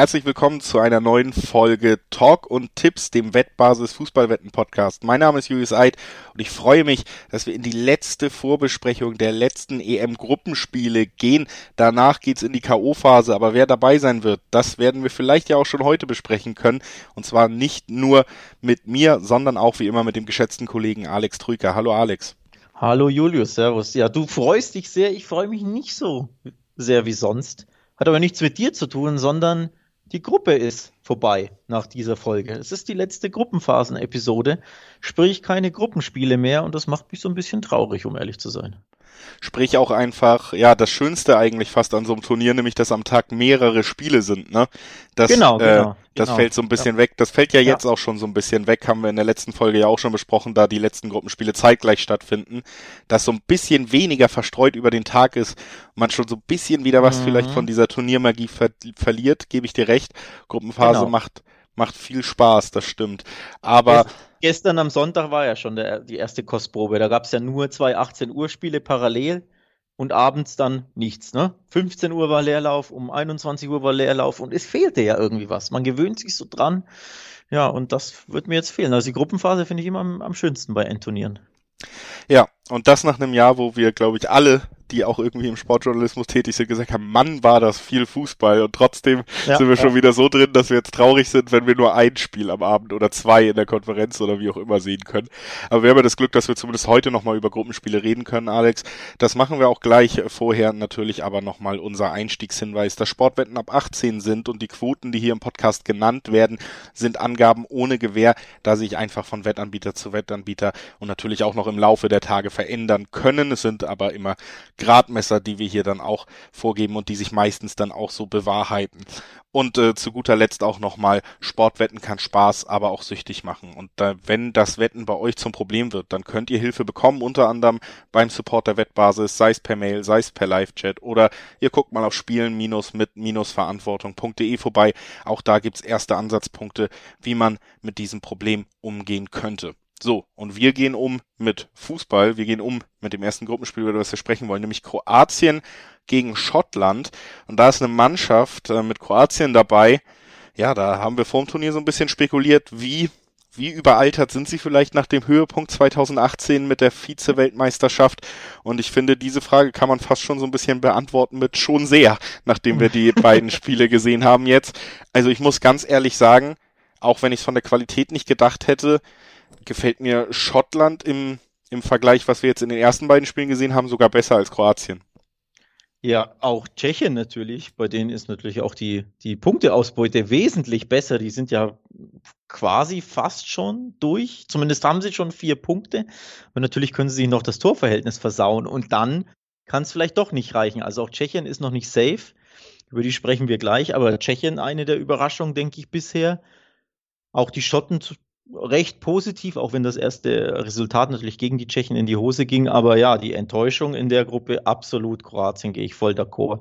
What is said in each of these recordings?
Herzlich willkommen zu einer neuen Folge Talk und Tipps, dem Wettbasis Fußballwetten Podcast. Mein Name ist Julius Eid und ich freue mich, dass wir in die letzte Vorbesprechung der letzten EM Gruppenspiele gehen. Danach geht's in die KO Phase, aber wer dabei sein wird, das werden wir vielleicht ja auch schon heute besprechen können und zwar nicht nur mit mir, sondern auch wie immer mit dem geschätzten Kollegen Alex Trüker. Hallo Alex. Hallo Julius, servus. Ja, du freust dich sehr, ich freue mich nicht so sehr wie sonst. Hat aber nichts mit dir zu tun, sondern die Gruppe ist vorbei nach dieser Folge. Es ist die letzte Gruppenphasen-Episode, sprich keine Gruppenspiele mehr und das macht mich so ein bisschen traurig, um ehrlich zu sein. Sprich auch einfach, ja, das Schönste eigentlich fast an so einem Turnier, nämlich dass am Tag mehrere Spiele sind, ne? Das, genau, genau. Äh, das genau. fällt so ein bisschen ja. weg. Das fällt ja jetzt ja. auch schon so ein bisschen weg, haben wir in der letzten Folge ja auch schon besprochen, da die letzten Gruppenspiele zeitgleich stattfinden, dass so ein bisschen weniger verstreut über den Tag ist, man schon so ein bisschen wieder was mhm. vielleicht von dieser Turniermagie ver verliert, gebe ich dir recht. Gruppenphase genau. macht macht viel Spaß, das stimmt. Aber Gestern am Sonntag war ja schon der, die erste Kostprobe. Da gab es ja nur zwei 18 Uhr Spiele parallel und abends dann nichts. Ne? 15 Uhr war Leerlauf, um 21 Uhr war Leerlauf und es fehlte ja irgendwie was. Man gewöhnt sich so dran. Ja, und das wird mir jetzt fehlen. Also die Gruppenphase finde ich immer am, am schönsten bei Endturnieren. Ja, und das nach einem Jahr, wo wir, glaube ich, alle die auch irgendwie im Sportjournalismus tätig sind, gesagt haben, Mann, war das viel Fußball. Und trotzdem ja, sind wir ja. schon wieder so drin, dass wir jetzt traurig sind, wenn wir nur ein Spiel am Abend oder zwei in der Konferenz oder wie auch immer sehen können. Aber wir haben ja das Glück, dass wir zumindest heute nochmal über Gruppenspiele reden können, Alex. Das machen wir auch gleich vorher natürlich, aber nochmal unser Einstiegshinweis, dass Sportwetten ab 18 sind und die Quoten, die hier im Podcast genannt werden, sind Angaben ohne Gewähr, da sich einfach von Wettanbieter zu Wettanbieter und natürlich auch noch im Laufe der Tage verändern können. Es sind aber immer Gradmesser, die wir hier dann auch vorgeben und die sich meistens dann auch so bewahrheiten. Und äh, zu guter Letzt auch nochmal, Sportwetten kann Spaß, aber auch süchtig machen. Und äh, wenn das Wetten bei euch zum Problem wird, dann könnt ihr Hilfe bekommen, unter anderem beim Support der Wettbasis, sei es per Mail, sei es per Live-Chat oder ihr guckt mal auf spielen-mit-verantwortung.de vorbei. Auch da gibt's erste Ansatzpunkte, wie man mit diesem Problem umgehen könnte. So, und wir gehen um mit Fußball. Wir gehen um mit dem ersten Gruppenspiel, über das wir sprechen wollen, nämlich Kroatien gegen Schottland. Und da ist eine Mannschaft äh, mit Kroatien dabei. Ja, da haben wir vor dem Turnier so ein bisschen spekuliert, wie, wie überaltert sind sie vielleicht nach dem Höhepunkt 2018 mit der Vize-Weltmeisterschaft? Und ich finde, diese Frage kann man fast schon so ein bisschen beantworten mit schon sehr, nachdem wir die beiden Spiele gesehen haben jetzt. Also ich muss ganz ehrlich sagen, auch wenn ich es von der Qualität nicht gedacht hätte, gefällt mir Schottland im, im Vergleich, was wir jetzt in den ersten beiden Spielen gesehen haben, sogar besser als Kroatien. Ja, auch Tschechien natürlich. Bei denen ist natürlich auch die, die Punkteausbeute wesentlich besser. Die sind ja quasi fast schon durch. Zumindest haben sie schon vier Punkte. Und natürlich können sie sich noch das Torverhältnis versauen. Und dann kann es vielleicht doch nicht reichen. Also auch Tschechien ist noch nicht safe. Über die sprechen wir gleich. Aber Tschechien eine der Überraschungen, denke ich, bisher. Auch die Schotten recht positiv, auch wenn das erste Resultat natürlich gegen die Tschechen in die Hose ging. Aber ja, die Enttäuschung in der Gruppe, absolut Kroatien, gehe ich voll d'accord.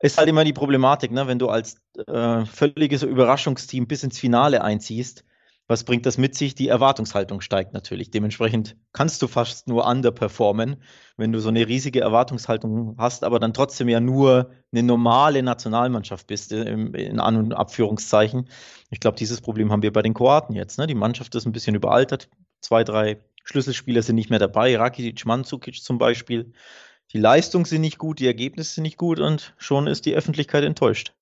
Ist halt immer die Problematik, ne? wenn du als äh, völliges Überraschungsteam bis ins Finale einziehst, was bringt das mit sich? Die Erwartungshaltung steigt natürlich. Dementsprechend kannst du fast nur underperformen, wenn du so eine riesige Erwartungshaltung hast, aber dann trotzdem ja nur eine normale Nationalmannschaft bist, äh, in An- und Abführungszeichen. Ich glaube, dieses Problem haben wir bei den Kroaten jetzt. Ne? Die Mannschaft ist ein bisschen überaltert. Zwei, drei Schlüsselspieler sind nicht mehr dabei. Rakitic, Mandzukic zum Beispiel. Die Leistungen sind nicht gut, die Ergebnisse sind nicht gut und schon ist die Öffentlichkeit enttäuscht.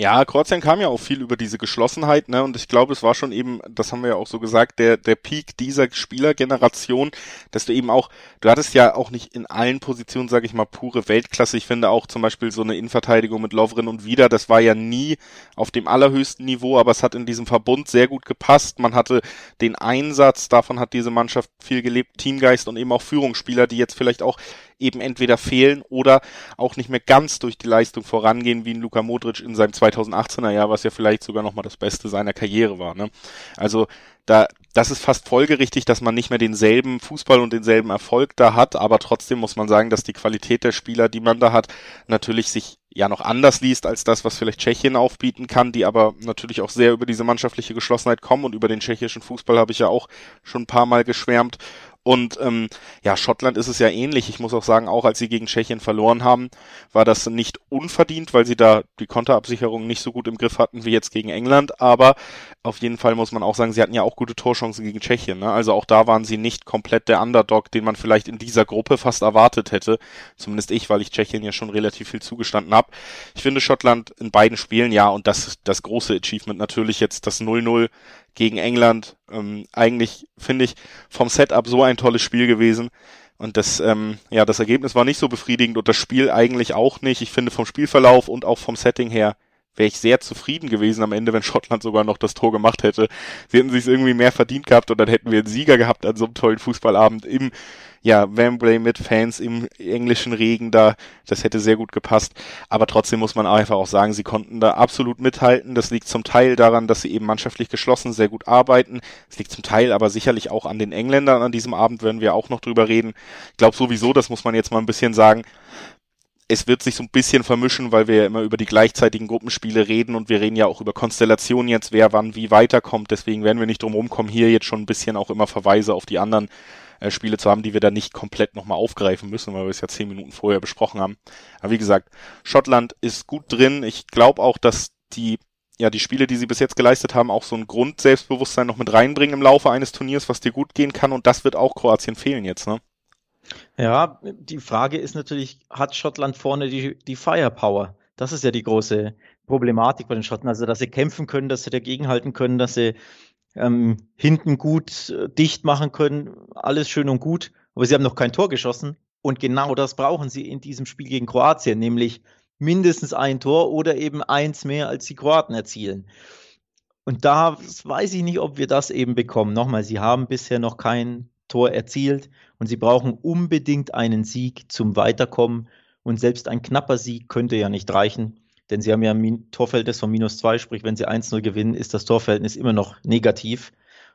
Ja, Kroatien kam ja auch viel über diese Geschlossenheit, ne? Und ich glaube, es war schon eben, das haben wir ja auch so gesagt, der, der Peak dieser Spielergeneration, dass du eben auch, du hattest ja auch nicht in allen Positionen, sage ich mal, pure Weltklasse. Ich finde auch zum Beispiel so eine Innenverteidigung mit Lovren und Wieder, das war ja nie auf dem allerhöchsten Niveau, aber es hat in diesem Verbund sehr gut gepasst. Man hatte den Einsatz, davon hat diese Mannschaft viel gelebt, Teamgeist und eben auch Führungsspieler, die jetzt vielleicht auch eben entweder fehlen oder auch nicht mehr ganz durch die Leistung vorangehen, wie ein Luka Modric in seinem 2018er Jahr, was ja vielleicht sogar nochmal das Beste seiner Karriere war. Ne? Also da, das ist fast folgerichtig, dass man nicht mehr denselben Fußball und denselben Erfolg da hat, aber trotzdem muss man sagen, dass die Qualität der Spieler, die man da hat, natürlich sich ja noch anders liest als das, was vielleicht Tschechien aufbieten kann, die aber natürlich auch sehr über diese mannschaftliche Geschlossenheit kommen und über den tschechischen Fußball habe ich ja auch schon ein paar Mal geschwärmt Und ähm, ja, Schottland ist es ja ähnlich. Ich muss auch sagen, auch als sie gegen Tschechien verloren haben, war das nicht unverdient, weil sie da die Konterabsicherung nicht so gut im Griff hatten wie jetzt gegen England. Aber auf jeden Fall muss man auch sagen, sie hatten ja auch gute Torchancen gegen Tschechien. Ne? Also auch da waren sie nicht komplett der Underdog, den man vielleicht in dieser Gruppe fast erwartet hätte. Zumindest ich, weil ich Tschechien ja schon relativ viel zugestanden habe. Ich finde Schottland in beiden Spielen ja und das das große Achievement natürlich jetzt das 0-0 gegen England. Ähm, eigentlich finde ich vom Setup so ein tolles Spiel gewesen. Und das, ähm, ja, das Ergebnis war nicht so befriedigend und das Spiel eigentlich auch nicht. Ich finde vom Spielverlauf und auch vom Setting her wäre ich sehr zufrieden gewesen am Ende, wenn Schottland sogar noch das Tor gemacht hätte. Sie hätten sich irgendwie mehr verdient gehabt und dann hätten wir einen Sieger gehabt an so einem tollen Fußballabend im ja, Wembley mit Fans im englischen Regen da, das hätte sehr gut gepasst. Aber trotzdem muss man einfach auch sagen, sie konnten da absolut mithalten. Das liegt zum Teil daran, dass sie eben mannschaftlich geschlossen sehr gut arbeiten. Es liegt zum Teil aber sicherlich auch an den Engländern an diesem Abend, werden wir auch noch drüber reden. Ich glaube sowieso, das muss man jetzt mal ein bisschen sagen, es wird sich so ein bisschen vermischen, weil wir ja immer über die gleichzeitigen Gruppenspiele reden und wir reden ja auch über Konstellationen jetzt, wer wann wie weiterkommt. Deswegen werden wir nicht drum rumkommen, hier jetzt schon ein bisschen auch immer Verweise auf die anderen äh, Spiele zu haben, die wir da nicht komplett nochmal aufgreifen müssen, weil wir es ja zehn Minuten vorher besprochen haben. Aber wie gesagt, Schottland ist gut drin. Ich glaube auch, dass die ja, die Spiele, die sie bis jetzt geleistet haben, auch so ein Grundselbstbewusstsein noch mit reinbringen im Laufe eines Turniers, was dir gut gehen kann. Und das wird auch Kroatien fehlen jetzt, ne? Ja, die Frage ist natürlich, hat Schottland vorne die, die Firepower? Das ist ja die große Problematik bei den Schotten. Also, dass sie kämpfen können, dass sie dagegenhalten können, dass sie ähm, hinten gut äh, dicht machen können. Alles schön und gut. Aber sie haben noch kein Tor geschossen. Und genau das brauchen sie in diesem Spiel gegen Kroatien, nämlich mindestens ein Tor oder eben eins mehr, als die Kroaten erzielen. Und da weiß ich nicht, ob wir das eben bekommen. Nochmal, sie haben bisher noch kein Tor erzielt und sie brauchen unbedingt einen Sieg zum Weiterkommen. Und selbst ein knapper Sieg könnte ja nicht reichen, denn sie haben ja ein Torverhältnis von minus zwei, sprich, wenn sie 1-0 gewinnen, ist das Torverhältnis immer noch negativ.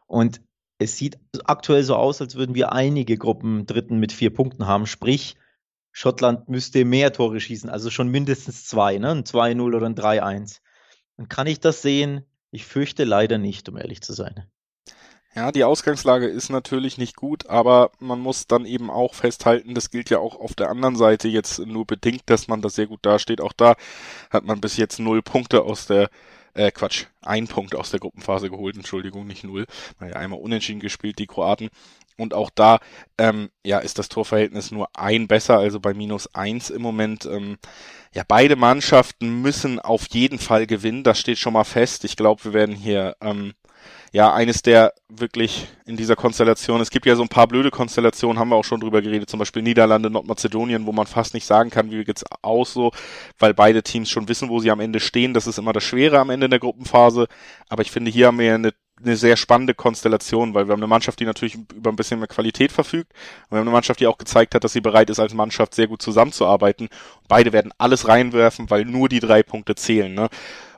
Und es sieht aktuell so aus, als würden wir einige Gruppen Dritten mit vier Punkten haben, sprich, Schottland müsste mehr Tore schießen, also schon mindestens zwei, ne? ein 2-0 oder ein 3-1. Und kann ich das sehen? Ich fürchte leider nicht, um ehrlich zu sein. Ja, die Ausgangslage ist natürlich nicht gut, aber man muss dann eben auch festhalten, das gilt ja auch auf der anderen Seite jetzt nur bedingt, dass man da sehr gut dasteht. Auch da hat man bis jetzt null Punkte aus der äh, Quatsch, ein Punkt aus der Gruppenphase geholt, Entschuldigung, nicht null. Man ja einmal unentschieden gespielt, die Kroaten. Und auch da, ähm, ja, ist das Torverhältnis nur ein besser, also bei minus eins im Moment. Ähm, ja, beide Mannschaften müssen auf jeden Fall gewinnen, das steht schon mal fest. Ich glaube, wir werden hier ähm, ja, eines der wirklich in dieser Konstellation, es gibt ja so ein paar blöde Konstellationen, haben wir auch schon drüber geredet, zum Beispiel Niederlande, Nordmazedonien, wo man fast nicht sagen kann, wie geht's aus so, weil beide Teams schon wissen, wo sie am Ende stehen. Das ist immer das Schwere am Ende der Gruppenphase. Aber ich finde, hier haben wir eine eine sehr spannende Konstellation, weil wir haben eine Mannschaft, die natürlich über ein bisschen mehr Qualität verfügt. Und wir haben eine Mannschaft, die auch gezeigt hat, dass sie bereit ist, als Mannschaft sehr gut zusammenzuarbeiten. Beide werden alles reinwerfen, weil nur die drei Punkte zählen. Ne?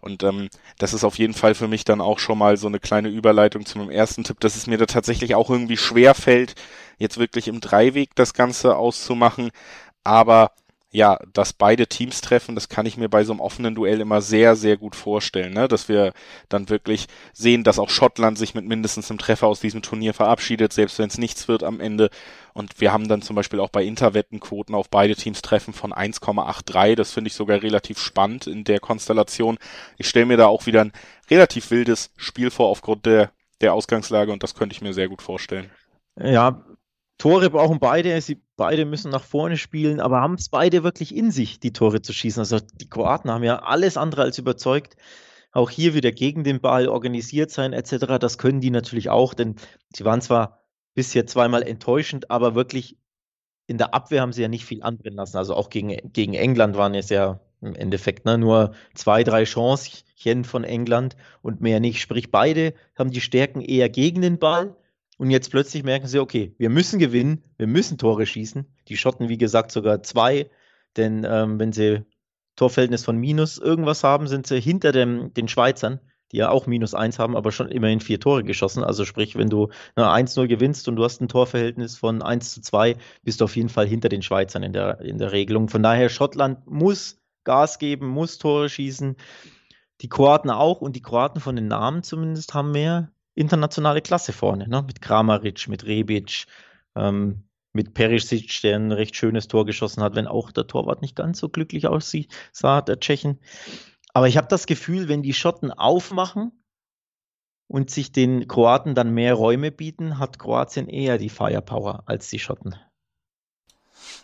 Und ähm, das ist auf jeden Fall für mich dann auch schon mal so eine kleine Überleitung zu meinem ersten Tipp, dass es mir da tatsächlich auch irgendwie schwer fällt, jetzt wirklich im Dreiweg das Ganze auszumachen. Aber ja, dass beide Teams treffen, das kann ich mir bei so einem offenen Duell immer sehr, sehr gut vorstellen, ne? dass wir dann wirklich sehen, dass auch Schottland sich mit mindestens einem Treffer aus diesem Turnier verabschiedet, selbst wenn es nichts wird am Ende. Und wir haben dann zum Beispiel auch bei Interwettenquoten auf beide Teams Treffen von 1,83. Das finde ich sogar relativ spannend in der Konstellation. Ich stelle mir da auch wieder ein relativ wildes Spiel vor aufgrund der, der Ausgangslage und das könnte ich mir sehr gut vorstellen. Ja, Tore brauchen beide, sie beide müssen nach vorne spielen, aber haben es beide wirklich in sich, die Tore zu schießen. Also die Kroaten haben ja alles andere als überzeugt. Auch hier wieder gegen den Ball organisiert sein etc. Das können die natürlich auch, denn sie waren zwar bisher zweimal enttäuschend, aber wirklich in der Abwehr haben sie ja nicht viel anbrennen lassen. Also auch gegen, gegen England waren es ja im Endeffekt ne, nur zwei, drei Chancen von England und mehr nicht. Sprich, beide haben die Stärken eher gegen den Ball und jetzt plötzlich merken sie, okay, wir müssen gewinnen, wir müssen Tore schießen. Die Schotten, wie gesagt, sogar zwei, denn ähm, wenn sie Torverhältnis von minus irgendwas haben, sind sie hinter dem, den Schweizern, die ja auch minus eins haben, aber schon immerhin vier Tore geschossen. Also sprich, wenn du 1-0 gewinnst und du hast ein Torverhältnis von 1 zu 2, bist du auf jeden Fall hinter den Schweizern in der, in der Regelung. Von daher, Schottland muss Gas geben, muss Tore schießen. Die Kroaten auch und die Kroaten von den Namen zumindest haben mehr internationale Klasse vorne, ne? mit Kramaric, mit Rebic, Ähm, mit Perisic, der ein recht schönes Tor geschossen hat, wenn auch der Torwart nicht ganz so glücklich aussieht, sah der Tschechen. Aber ich habe das Gefühl, wenn die Schotten aufmachen und sich den Kroaten dann mehr Räume bieten, hat Kroatien eher die Firepower als die Schotten.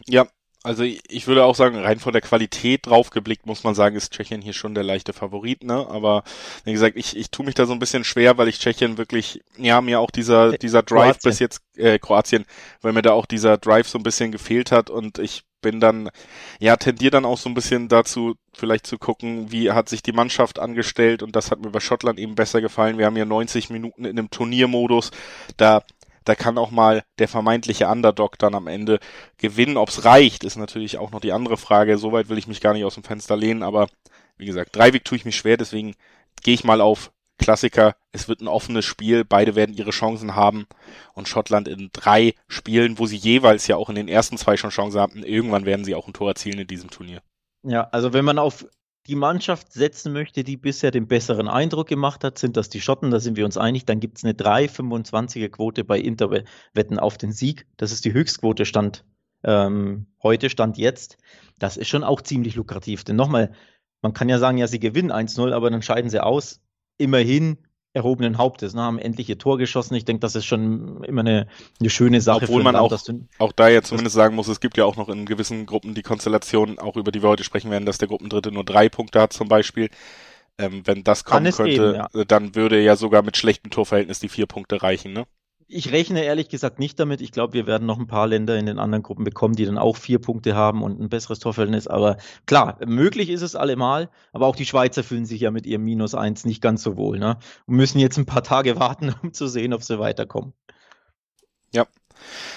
Ja, also ich würde auch sagen, rein von der Qualität draufgeblickt muss man sagen, ist Tschechien hier schon der leichte Favorit, ne? Aber wie gesagt, ich, ich tue mich da so ein bisschen schwer, weil ich Tschechien wirklich, ja, mir auch dieser, dieser Drive Kroatien. bis jetzt, äh, Kroatien, weil mir da auch dieser Drive so ein bisschen gefehlt hat und ich bin dann, ja, tendiere dann auch so ein bisschen dazu, vielleicht zu gucken, wie hat sich die Mannschaft angestellt und das hat mir bei Schottland eben besser gefallen. Wir haben ja 90 Minuten in einem Turniermodus, da da kann auch mal der vermeintliche Underdog dann am Ende gewinnen. Ob's reicht, ist natürlich auch noch die andere Frage. Soweit will ich mich gar nicht aus dem Fenster lehnen, aber wie gesagt, Dreiweg tue ich mich schwer, deswegen gehe ich mal auf Klassiker. Es wird ein offenes Spiel, beide werden ihre Chancen haben und Schottland in drei Spielen, wo sie jeweils ja auch in den ersten zwei schon Chancen hatten, irgendwann werden sie auch ein Tor erzielen in diesem Turnier. Ja, also wenn man auf die Mannschaft setzen möchte, die bisher den besseren Eindruck gemacht hat, sind das die Schotten, da sind wir uns einig. Dann gibt es eine 3,25er Quote bei Interwetten auf den Sieg. Das ist die Höchstquote Stand ähm, heute, Stand jetzt. Das ist schon auch ziemlich lukrativ. Denn nochmal, man kann ja sagen, ja, sie gewinnen 1-0, aber dann scheiden sie aus. Immerhin erhobenen Hauptes, ne, haben endlich ihr Tor geschossen. Ich denke, das ist schon immer eine, eine schöne Sache. Obwohl man Land, auch, auch da jetzt zumindest sagen muss, es gibt ja auch noch in gewissen Gruppen die Konstellation, auch über die wir heute sprechen werden, dass der Gruppendritte nur drei Punkte hat zum Beispiel. Ähm, wenn das kommen könnte, geben, ja. dann würde ja sogar mit schlechtem Torverhältnis die vier Punkte reichen, ne? Ich rechne ehrlich gesagt nicht damit. Ich glaube, wir werden noch ein paar Länder in den anderen Gruppen bekommen, die dann auch vier Punkte haben und ein besseres Torverhältnis. Aber klar, möglich ist es allemal. Aber auch die Schweizer fühlen sich ja mit ihrem Minus eins nicht ganz so wohl. Ne? Und müssen jetzt ein paar Tage warten, um zu sehen, ob sie weiterkommen. Ja,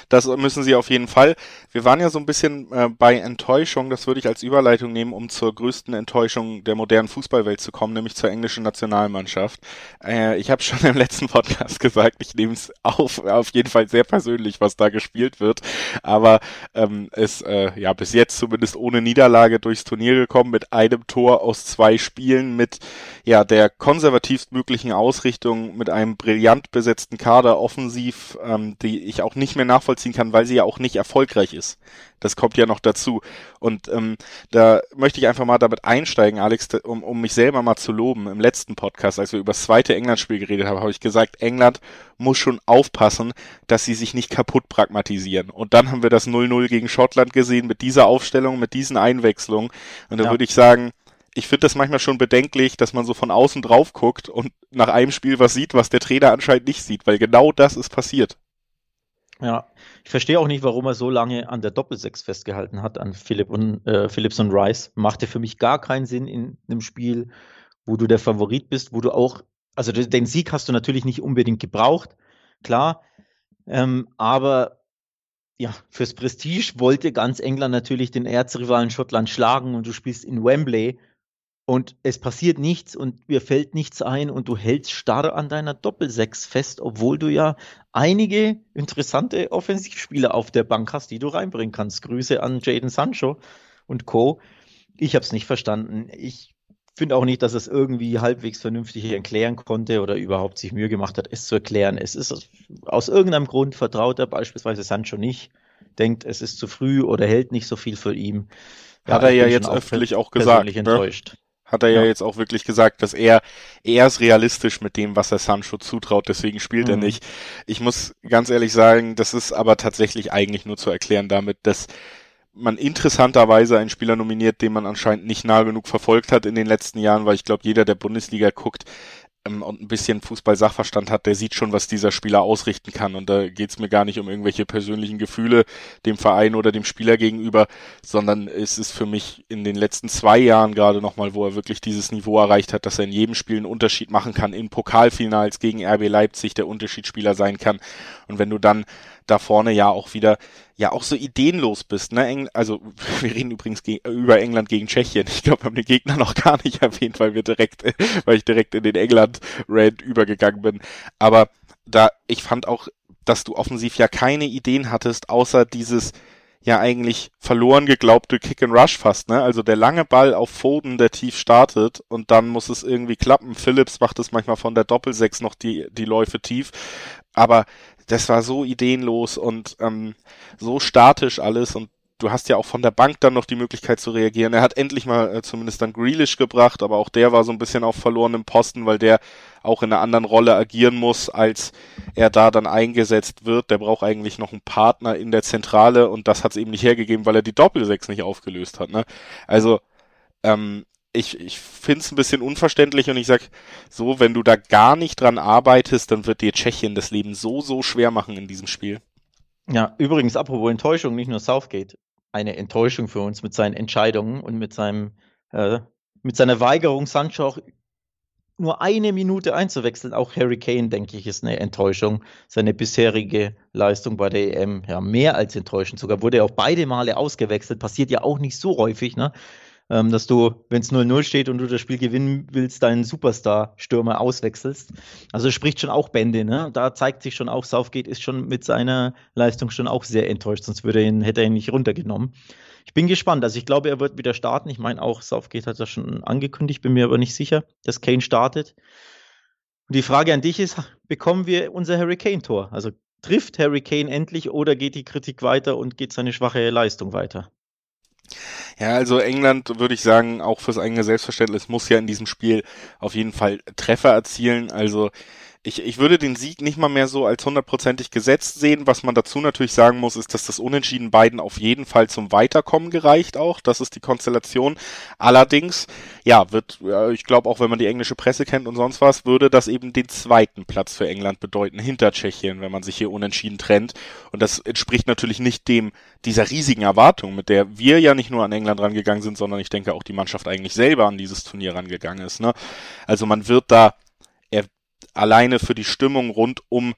das müssen sie auf jeden Fall. Wir waren ja so ein bisschen äh, bei Enttäuschung, das würde ich als Überleitung nehmen, um zur größten Enttäuschung der modernen Fußballwelt zu kommen, nämlich zur englischen Nationalmannschaft. Äh, ich habe schon im letzten Podcast gesagt, ich nehme es auf, auf jeden Fall sehr persönlich, was da gespielt wird, aber ähm, ist äh, ja bis jetzt zumindest ohne Niederlage durchs Turnier gekommen, mit einem Tor aus zwei Spielen, mit ja der konservativst möglichen Ausrichtung, mit einem brillant besetzten Kader offensiv, ähm, die ich auch nicht mehr nachvollziehen kann, weil sie ja auch nicht erfolgreich ist. Das kommt ja noch dazu. Und ähm, da möchte ich einfach mal damit einsteigen, Alex, um, um mich selber mal zu loben. Im letzten Podcast, als wir über das zweite England-Spiel geredet haben, habe ich gesagt, England muss schon aufpassen, dass sie sich nicht kaputt pragmatisieren. Und dann haben wir das 0-0 gegen Schottland gesehen mit dieser Aufstellung, mit diesen Einwechslungen. Und da ja. würde ich sagen, ich finde das manchmal schon bedenklich, dass man so von außen drauf guckt und nach einem Spiel was sieht, was der Trainer anscheinend nicht sieht, weil genau das ist passiert. Ja, ich verstehe auch nicht, warum er so lange an der Doppelsechs festgehalten hat, an Philipp und, äh, Phillips und Rice. Machte für mich gar keinen Sinn in einem Spiel, wo du der Favorit bist, wo du auch, also den Sieg hast du natürlich nicht unbedingt gebraucht, klar, ähm, aber ja, fürs Prestige wollte ganz England natürlich den Erzrivalen Schottland schlagen und du spielst in Wembley und es passiert nichts und mir fällt nichts ein und du hältst starr an deiner Doppelsechs fest, obwohl du ja einige interessante Offensivspieler auf der Bank hast, die du reinbringen kannst. Grüße an Jaden Sancho und Co. Ich habe es nicht verstanden. Ich finde auch nicht, dass es irgendwie halbwegs vernünftig erklären konnte oder überhaupt sich Mühe gemacht hat, es zu erklären. Es ist aus irgendeinem Grund vertraut er beispielsweise Sancho nicht, denkt, es ist zu früh oder hält nicht so viel für ihn. Ja, hat er ja jetzt öffentlich auch gesagt. Ne? Enttäuscht. Hat er ja. ja. jetzt auch wirklich gesagt, dass er, er ist realistisch mit dem, was er Sancho zutraut, deswegen spielt mhm. er nicht. Ich muss ganz ehrlich sagen, das ist aber tatsächlich eigentlich nur zu erklären damit, dass man interessanterweise einen Spieler nominiert, den man anscheinend nicht nah genug verfolgt hat in den letzten Jahren, weil ich glaube, jeder, der Bundesliga guckt, und ein bisschen Fußball-Sachverstand hat, der sieht schon, was dieser Spieler ausrichten kann. Und da geht's mir gar nicht um irgendwelche persönlichen Gefühle dem Verein oder dem Spieler gegenüber, sondern es ist für mich in den letzten zwei Jahren gerade nochmal, wo er wirklich dieses Niveau erreicht hat, dass er in jedem Spiel einen Unterschied machen kann, in Pokalfinals gegen RB Leipzig der Unterschiedsspieler sein kann. Und wenn du dann da vorne ja auch wieder ja auch so ideenlos bist. Ne? Also wir reden übrigens über England gegen Tschechien. Ich glaube, wir haben den Gegner noch gar nicht erwähnt, weil wir direkt, weil ich direkt in den England-Rand übergegangen bin. Aber da, ich fand auch, dass du offensiv ja keine Ideen hattest, außer dieses ja eigentlich verloren geglaubte Kick and Rush fast, ne? Also der lange Ball auf Foden, der tief startet und dann muss es irgendwie klappen. Phillips macht es manchmal von der Doppelsechs noch die, die Läufe tief. Aber das war so ideenlos und ähm, so statisch alles und du hast ja auch von der Bank dann noch die Möglichkeit zu reagieren. Er hat endlich mal äh, zumindest dann Grealish gebracht, aber auch der war so ein bisschen auf verlorenem Posten, weil der auch in einer anderen Rolle agieren muss, als er da dann eingesetzt wird. Der braucht eigentlich noch einen Partner in der Zentrale und das hat es eben nicht hergegeben, weil er die Doppelsechs nicht aufgelöst hat. Ne? Also ähm, ich, ich finde es ein bisschen unverständlich und ich sag so, wenn du da gar nicht dran arbeitest, dann wird dir Tschechien das Leben so, so schwer machen in diesem Spiel. Ja, übrigens, apropos Enttäuschung, nicht nur Southgate, eine Enttäuschung für uns mit seinen Entscheidungen und mit seinem, äh, mit seiner Weigerung, Sancho auch nur eine Minute einzuwechseln. Auch Harry Kane, denke ich, ist eine Enttäuschung. Seine bisherige Leistung bei der EM, ja, mehr als enttäuschend. Sogar wurde er auch beide Male ausgewechselt. Passiert ja auch nicht so häufig, ne? Ähm, dass du, wenn es 0-0 steht und du das Spiel gewinnen willst, deinen Superstar-Stürmer auswechselst. Also spricht schon auch Bände, ne? Da zeigt sich schon auch, Southgate ist schon mit seiner Leistung schon auch sehr enttäuscht, sonst würde ihn, hätte er ihn nicht runtergenommen. Ich bin gespannt. Also ich glaube, er wird wieder starten. Ich meine auch, Southgate hat das schon angekündigt, bin mir aber nicht sicher, dass Kane startet. Und die Frage an dich ist, bekommen wir unser Harry Kane-Tor? Also trifft Harry Kane endlich oder geht die Kritik weiter und geht seine schwache Leistung weiter? Ja, also England würde ich sagen, auch fürs eigene Selbstverständnis muss ja in diesem Spiel auf jeden Fall Treffer erzielen. Also ich, ich würde den Sieg nicht mal mehr so als hundertprozentig gesetzt sehen. Was man dazu natürlich sagen muss, ist, dass das Unentschieden beiden auf jeden Fall zum Weiterkommen gereicht auch. Das ist die Konstellation. Allerdings, ja, wird, ich glaube auch, wenn man die englische Presse kennt und sonst was, würde das eben den zweiten Platz für England bedeuten, hinter Tschechien, wenn man sich hier unentschieden trennt. Und das entspricht natürlich nicht dem, dieser riesigen Erwartung, mit der wir ja nicht nur an England rangegangen sind, sondern ich denke auch die Mannschaft eigentlich selber an dieses Turnier rangegangen ist. Ne? Also man wird da alleine für die Stimmung rund um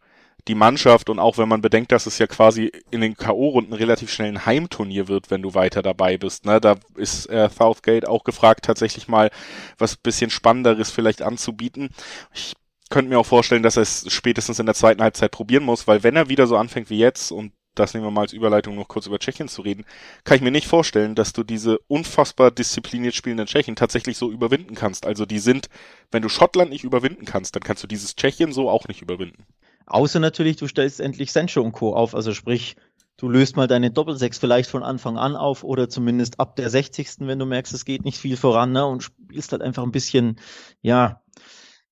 die Mannschaft und auch wenn man bedenkt, dass es ja quasi in den K.O.-Runden relativ schnell ein Heimturnier wird, wenn du weiter dabei bist. Ne? Da ist äh, Southgate auch gefragt, tatsächlich mal was bisschen Spannenderes vielleicht anzubieten. Ich könnte mir auch vorstellen, dass er es spätestens in der zweiten Halbzeit probieren muss, weil wenn er wieder so anfängt wie jetzt und das nehmen wir mal als Überleitung noch kurz über Tschechien zu reden, kann ich mir nicht vorstellen, dass du diese unfassbar diszipliniert spielenden Tschechen tatsächlich so überwinden kannst. Also die sind, wenn du Schottland nicht überwinden kannst, dann kannst du dieses Tschechien so auch nicht überwinden. Außer natürlich, du stellst endlich Sancho und Co. auf, also sprich, du löst mal deine Doppelsechs vielleicht von Anfang an auf oder zumindest ab der 60. wenn du merkst, es geht nicht viel voran, ne, und spielst halt einfach ein bisschen, ja,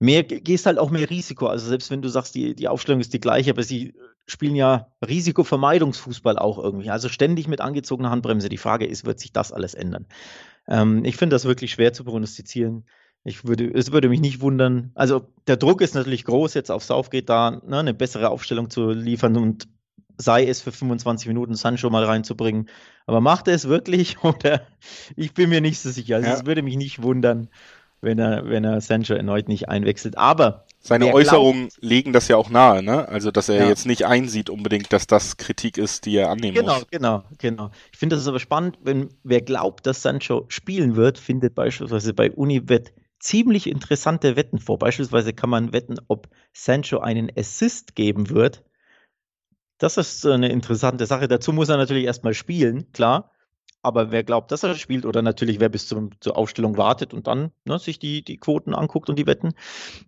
mehr, gehst halt auch mehr Risiko. Also selbst wenn du sagst, die, die Aufstellung ist die gleiche, aber sie spielen ja Risikovermeidungsfußball auch irgendwie. Also ständig mit angezogener Handbremse. Die Frage ist, wird sich das alles ändern? Ähm, ich finde das wirklich schwer zu prognostizieren. Ich würde, es würde mich nicht wundern. Also der Druck ist natürlich groß, jetzt auf Southgate da ne, eine bessere Aufstellung zu liefern und sei es für 25 Minuten Sancho mal reinzubringen. Aber macht er es wirklich? Oder ich bin mir nicht so sicher. Also es würde mich nicht wundern, wenn er, wenn er Sancho erneut nicht einwechselt. Aber seine Äußerungen glaubt, legen das ja auch nahe, ne? Also, dass er ja. jetzt nicht einsieht unbedingt, dass das Kritik ist, die er annehmen genau, muss. Genau, genau, genau. Ich finde das aber spannend, wenn wer glaubt, dass Sancho spielen wird, findet beispielsweise bei Univet ziemlich interessante Wetten vor. Beispielsweise kann man wetten, ob Sancho einen Assist geben wird. Das ist eine interessante Sache. Dazu muss er natürlich erstmal spielen, klar. Aber wer glaubt, dass er spielt, oder natürlich wer bis zum, zur Aufstellung wartet und dann ne, sich die, die Quoten anguckt und die Wetten,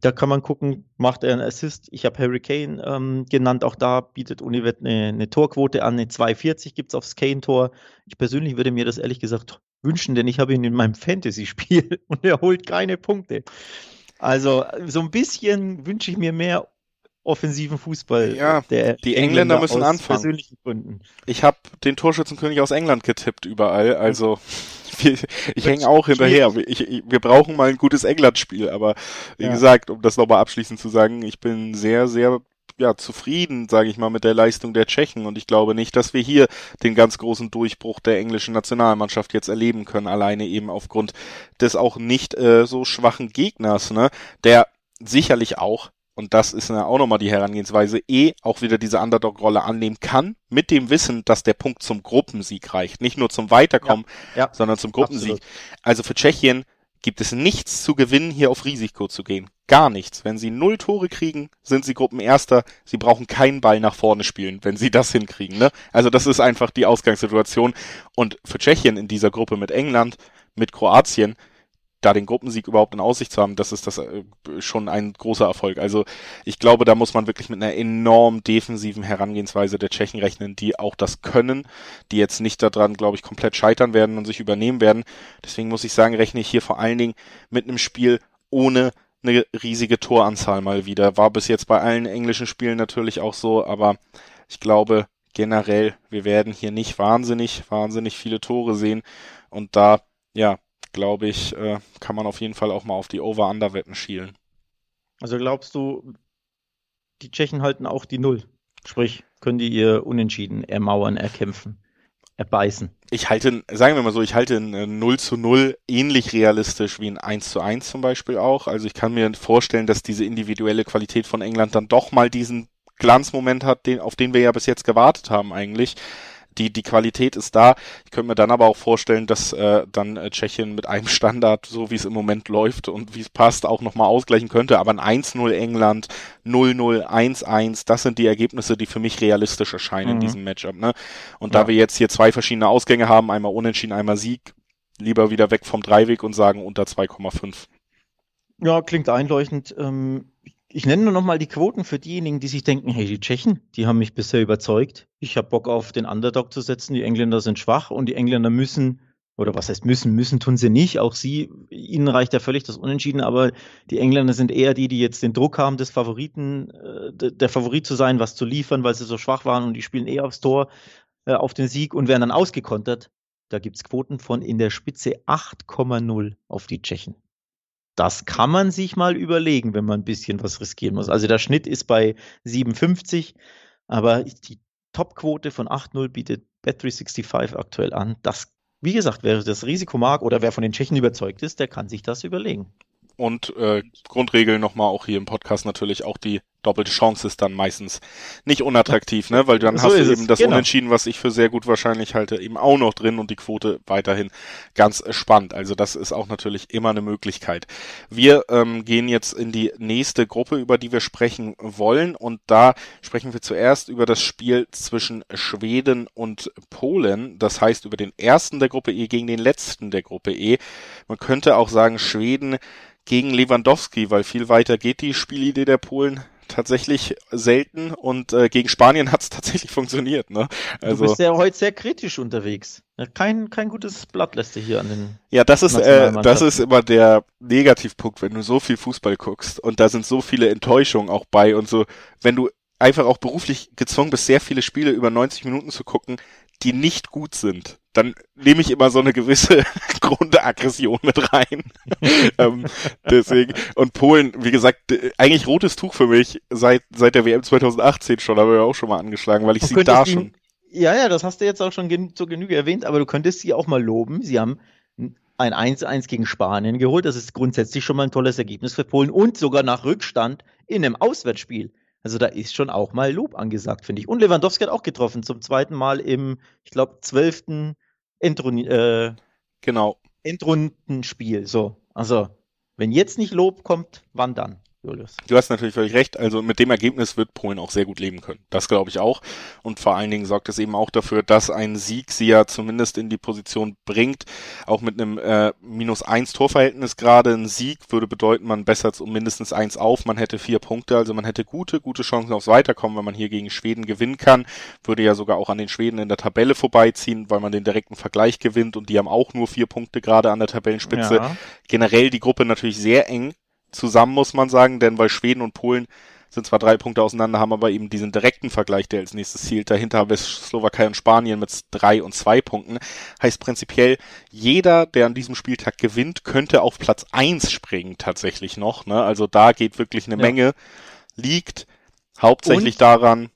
da kann man gucken, macht er einen Assist. Ich habe Harry Kane ähm, genannt, auch da bietet Univet eine, eine Torquote an, eine 2,40 gibt es aufs Kane-Tor. Ich persönlich würde mir das ehrlich gesagt wünschen, denn ich habe ihn in meinem Fantasy-Spiel und er holt keine Punkte. Also so ein bisschen wünsche ich mir mehr offensiven Fußball. Ja, der die Engländer, Engländer müssen anfangen. Ich habe den Torschützenkönig aus England getippt überall, also wir, ich hänge auch hinterher. Ich, ich, wir brauchen mal ein gutes England-Spiel, aber wie ja. gesagt, um das nochmal abschließend zu sagen, ich bin sehr, sehr ja, zufrieden, sage ich mal, mit der Leistung der Tschechen und ich glaube nicht, dass wir hier den ganz großen Durchbruch der englischen Nationalmannschaft jetzt erleben können, alleine eben aufgrund des auch nicht äh, so schwachen Gegners, ne, der sicherlich auch und das ist ja auch nochmal die Herangehensweise, eh auch wieder diese Underdog-Rolle annehmen kann, mit dem Wissen, dass der Punkt zum Gruppensieg reicht. Nicht nur zum Weiterkommen, ja, ja, sondern zum Gruppensieg. Absolut. Also für Tschechien gibt es nichts zu gewinnen, hier auf Risiko zu gehen. Gar nichts. Wenn sie null Tore kriegen, sind sie Gruppenerster. Sie brauchen keinen Ball nach vorne spielen, wenn sie das hinkriegen. Ne? Also das ist einfach die Ausgangssituation. Und für Tschechien in dieser Gruppe mit England, mit Kroatien, da den Gruppensieg überhaupt in Aussicht zu haben, das ist das äh, schon ein großer Erfolg. Also ich glaube, da muss man wirklich mit einer enorm defensiven Herangehensweise der Tschechen rechnen, die auch das können, die jetzt nicht daran, glaube ich, komplett scheitern werden und sich übernehmen werden. Deswegen muss ich sagen, rechne ich hier vor allen Dingen mit einem Spiel ohne eine riesige Toranzahl mal wieder. War bis jetzt bei allen englischen Spielen natürlich auch so, aber ich glaube generell, wir werden hier nicht wahnsinnig, wahnsinnig viele Tore sehen. Und da, ja, glaube ich, äh, kann man auf jeden Fall auch mal auf die Over-Under-Wetten schielen. Also glaubst du, die Tschechen halten auch die Null? Sprich, können die ihr Unentschieden ermauern, erkämpfen? erbeißen. Ich halte, sagen wir mal so, ich halte ein 0 zu 0 ähnlich realistisch wie ein 1 zu 1 zum Beispiel auch. Also ich kann mir vorstellen, dass diese individuelle Qualität von England dann doch mal diesen Glanzmoment hat, den, auf den wir ja bis jetzt gewartet haben eigentlich die, die Qualität ist da. Ich könnte mir dann aber auch vorstellen, dass äh, dann äh, Tschechien mit einem Standard, so wie es im Moment läuft und wie es passt, auch nochmal ausgleichen könnte. Aber ein 1-0 England, 0-0, 1-1, das sind die Ergebnisse, die für mich realistisch erscheinen mhm. in diesem Matchup. Ne? Und ja. da wir jetzt hier zwei verschiedene Ausgänge haben, einmal Unentschieden, einmal Sieg, lieber wieder weg vom Dreiweg und sagen unter 2,5. Ja, klingt einleuchtend. Ähm, ich nenne nur noch mal die Quoten für diejenigen, die sich denken, hey, die Tschechen, die haben mich bisher überzeugt. Ich habe Bock auf den Underdog zu setzen. Die Engländer sind schwach und die Engländer müssen, oder was heißt müssen, müssen tun sie nicht. Auch sie, ihnen reicht ja völlig das Unentschieden, aber die Engländer sind eher die, die jetzt den Druck haben, des Favoriten, äh, der Favorit zu sein, was zu liefern, weil sie so schwach waren und die spielen eher aufs Tor, äh, auf den Sieg und werden dann ausgekontert. Da gibt's Quoten von in der Spitze 8,0 auf die Tschechen. Das kann man sich mal überlegen, wenn man ein bisschen was riskieren muss. Also der Schnitt ist bei 57, aber die Topquote von 8-0 bietet Bet365 aktuell an. Das, wie gesagt, wer das Risiko mag oder wer von den Tschechen überzeugt ist, der kann sich das überlegen. Und äh, Grundregel nochmal auch hier im Podcast natürlich auch die doppelte Chance ist dann meistens nicht unattraktiv, ne? Weil dann so hast du eben es. das genau. Unentschieden, was ich für sehr gut wahrscheinlich halte, eben auch noch drin und die Quote weiterhin ganz spannend. Also das ist auch natürlich immer eine Möglichkeit. Wir ähm, gehen jetzt in die nächste Gruppe, über die wir sprechen wollen und da sprechen wir zuerst über das Spiel zwischen Schweden und Polen. Das heißt über den ersten der Gruppe E gegen den letzten der Gruppe E. Man könnte auch sagen Schweden gegen Lewandowski, weil viel weiter geht die Spielidee der Polen tatsächlich selten und äh, gegen Spanien hat es tatsächlich funktioniert. Ne? Also, du bist ja heute sehr kritisch unterwegs. Kein, kein gutes Blatt lässt du hier an den. Ja, das ist, äh, das ist immer der Negativpunkt, wenn du so viel Fußball guckst und da sind so viele Enttäuschungen auch bei und so, wenn du einfach auch beruflich gezwungen bist, sehr viele Spiele über 90 Minuten zu gucken, die nicht gut sind, dann nehme ich immer so eine gewisse Grundaggression mit rein. ähm, deswegen, und Polen, wie gesagt, eigentlich rotes Tuch für mich seit, seit der WM 2018 schon, haben wir ja auch schon mal angeschlagen, weil ich du sie da schon. Ja, ja, das hast du jetzt auch schon gen zur Genüge erwähnt, aber du könntest sie auch mal loben. Sie haben ein 1-1 gegen Spanien geholt. Das ist grundsätzlich schon mal ein tolles Ergebnis für Polen und sogar nach Rückstand in einem Auswärtsspiel. Also da ist schon auch mal Lob angesagt, finde ich. Und Lewandowski hat auch getroffen, zum zweiten Mal im, ich glaube, zwölften Endrun äh, genau. Endrundenspiel. So, also wenn jetzt nicht Lob kommt, wann dann? Julius. Du hast natürlich völlig recht. Also mit dem Ergebnis wird Polen auch sehr gut leben können. Das glaube ich auch. Und vor allen Dingen sorgt es eben auch dafür, dass ein Sieg sie ja zumindest in die Position bringt. Auch mit einem äh, minus eins Torverhältnis gerade. Ein Sieg würde bedeuten, man bessert um mindestens eins auf. Man hätte vier Punkte. Also man hätte gute, gute Chancen aufs Weiterkommen, wenn man hier gegen Schweden gewinnen kann. Würde ja sogar auch an den Schweden in der Tabelle vorbeiziehen, weil man den direkten Vergleich gewinnt. Und die haben auch nur vier Punkte gerade an der Tabellenspitze. Ja. Generell die Gruppe natürlich sehr eng zusammen, muss man sagen, denn weil Schweden und Polen sind zwar drei Punkte auseinander, haben aber eben diesen direkten Vergleich, der als nächstes zielt. Dahinter haben wir Slowakei und Spanien mit drei und zwei Punkten. Heißt prinzipiell, jeder, der an diesem Spieltag gewinnt, könnte auf Platz eins springen tatsächlich noch. Ne? Also da geht wirklich eine ja. Menge. Liegt hauptsächlich und, daran.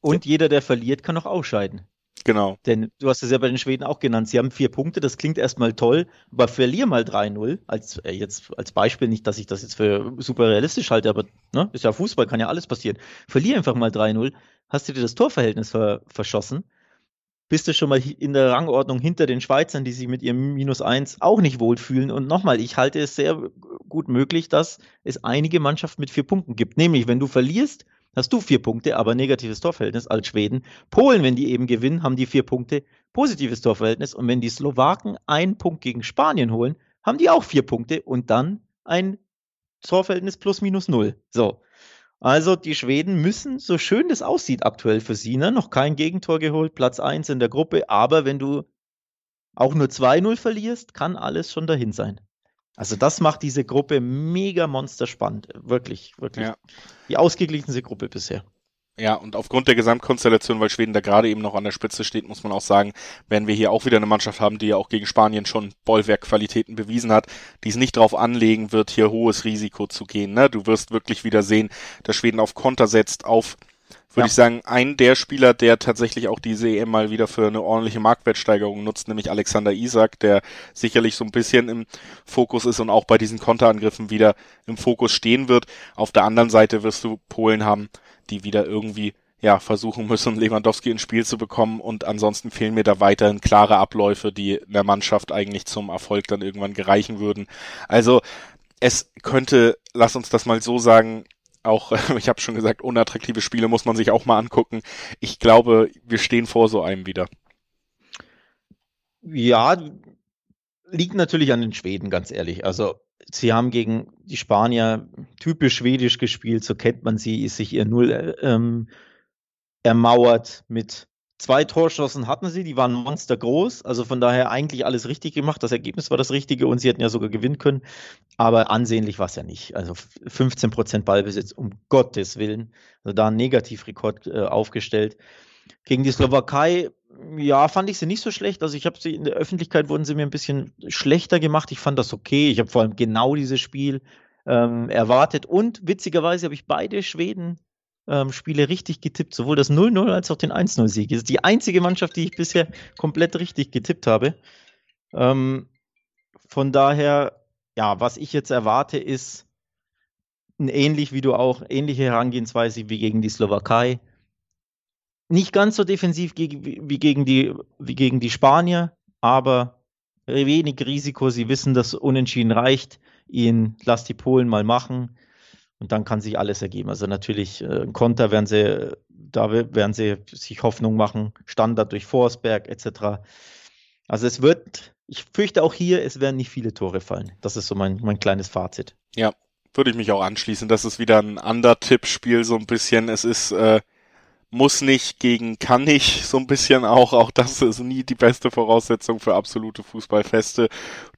Und jeder, der verliert, kann auch ausscheiden. Genau. Denn du hast es ja bei den Schweden auch genannt. Sie haben vier Punkte, das klingt erstmal toll, aber verlier mal 3-0. Als, äh, als Beispiel, nicht, dass ich das jetzt für super realistisch halte, aber ne, ist ja Fußball, kann ja alles passieren. Verlier einfach mal 3-0, hast du dir das Torverhältnis ver verschossen, bist du schon mal in der Rangordnung hinter den Schweizern, die sich mit ihrem Minus 1 auch nicht wohlfühlen. Und nochmal, ich halte es sehr gut möglich, dass es einige Mannschaften mit vier Punkten gibt. Nämlich, wenn du verlierst, hast du vier Punkte, aber negatives Torverhältnis als Schweden. Polen, wenn die eben gewinnen, haben die vier Punkte, positives Torverhältnis. Und wenn die Slowaken einen Punkt gegen Spanien holen, haben die auch vier Punkte und dann ein Torverhältnis plus minus null. So. Also die Schweden müssen, so schön das aussieht aktuell für sie, ne, noch kein Gegentor geholt, Platz 1 in der Gruppe, aber wenn du auch nur 2-0 verlierst, kann alles schon dahin sein. Also das macht diese Gruppe mega monster spannend. Wirklich, wirklich. Ja. Die ausgeglichenste Gruppe bisher. Ja, und aufgrund der Gesamtkonstellation, weil Schweden da gerade eben noch an der Spitze steht, muss man auch sagen, werden wir hier auch wieder eine Mannschaft haben, die ja auch gegen Spanien schon Bollwerkqualitäten bewiesen hat, die es nicht darauf anlegen wird, hier hohes Risiko zu gehen. Ne? Du wirst wirklich wieder sehen, dass Schweden auf Konter setzt, auf würde ja. ich sagen, ein der Spieler, der tatsächlich auch diese EM mal wieder für eine ordentliche Marktwertsteigerung nutzt, nämlich Alexander Isak, der sicherlich so ein bisschen im Fokus ist und auch bei diesen Konterangriffen wieder im Fokus stehen wird. Auf der anderen Seite wirst du Polen haben, die wieder irgendwie ja, versuchen müssen, Lewandowski ins Spiel zu bekommen und ansonsten fehlen mir da weiterhin klare Abläufe, die der Mannschaft eigentlich zum Erfolg dann irgendwann gereichen würden. Also es könnte, lass uns das mal so sagen, auch, ich habe schon gesagt, unattraktive Spiele muss man sich auch mal angucken. Ich glaube, wir stehen vor so einem wieder. Ja, liegt natürlich an den Schweden, ganz ehrlich. Also sie haben gegen die Spanier typisch schwedisch gespielt, so kennt man sie, ist sich ihr Null äh, ähm, ermauert mit Zwei Torschossen hatten sie, die waren monstergroß, also von daher eigentlich alles richtig gemacht. Das Ergebnis war das Richtige und sie hätten ja sogar gewinnen können, aber ansehnlich war es ja nicht. Also 15 Prozent Ballbesitz, um Gottes Willen. Also da ein Negativrekord äh, aufgestellt. Gegen die Slowakei, ja, fand ich sie nicht so schlecht. Also ich habe sie in der Öffentlichkeit wurden sie mir ein bisschen schlechter gemacht. Ich fand das okay. Ich habe vor allem genau dieses Spiel ähm, erwartet und witzigerweise habe ich beide Schweden ähm, Spiele richtig getippt, sowohl das 0-0 als auch den 1-0-Sieg. Das ist die einzige Mannschaft, die ich bisher komplett richtig getippt habe. Ähm, von daher, ja, was ich jetzt erwarte, ist ähnlich wie du auch, ähnliche Herangehensweise wie gegen die Slowakei. Nicht ganz so defensiv wie, gegen die, wie gegen die Spanier, aber wenig Risiko. Sie wissen, dass Unentschieden reicht. Ihnen lass die Polen mal machen. Und dann kann sich alles ergeben. Also natürlich, äh, Konter werden sie, da werden sie sich Hoffnung machen, Standard durch Forsberg etc. Also es wird, ich fürchte auch hier, es werden nicht viele Tore fallen. Das ist so mein, mein kleines Fazit. Ja, würde ich mich auch anschließen. Das ist wieder ein Under-Tipp-Spiel so ein bisschen. Es ist äh, muss nicht gegen kann nicht so ein bisschen auch. Auch das ist nie die beste Voraussetzung für absolute Fußballfeste.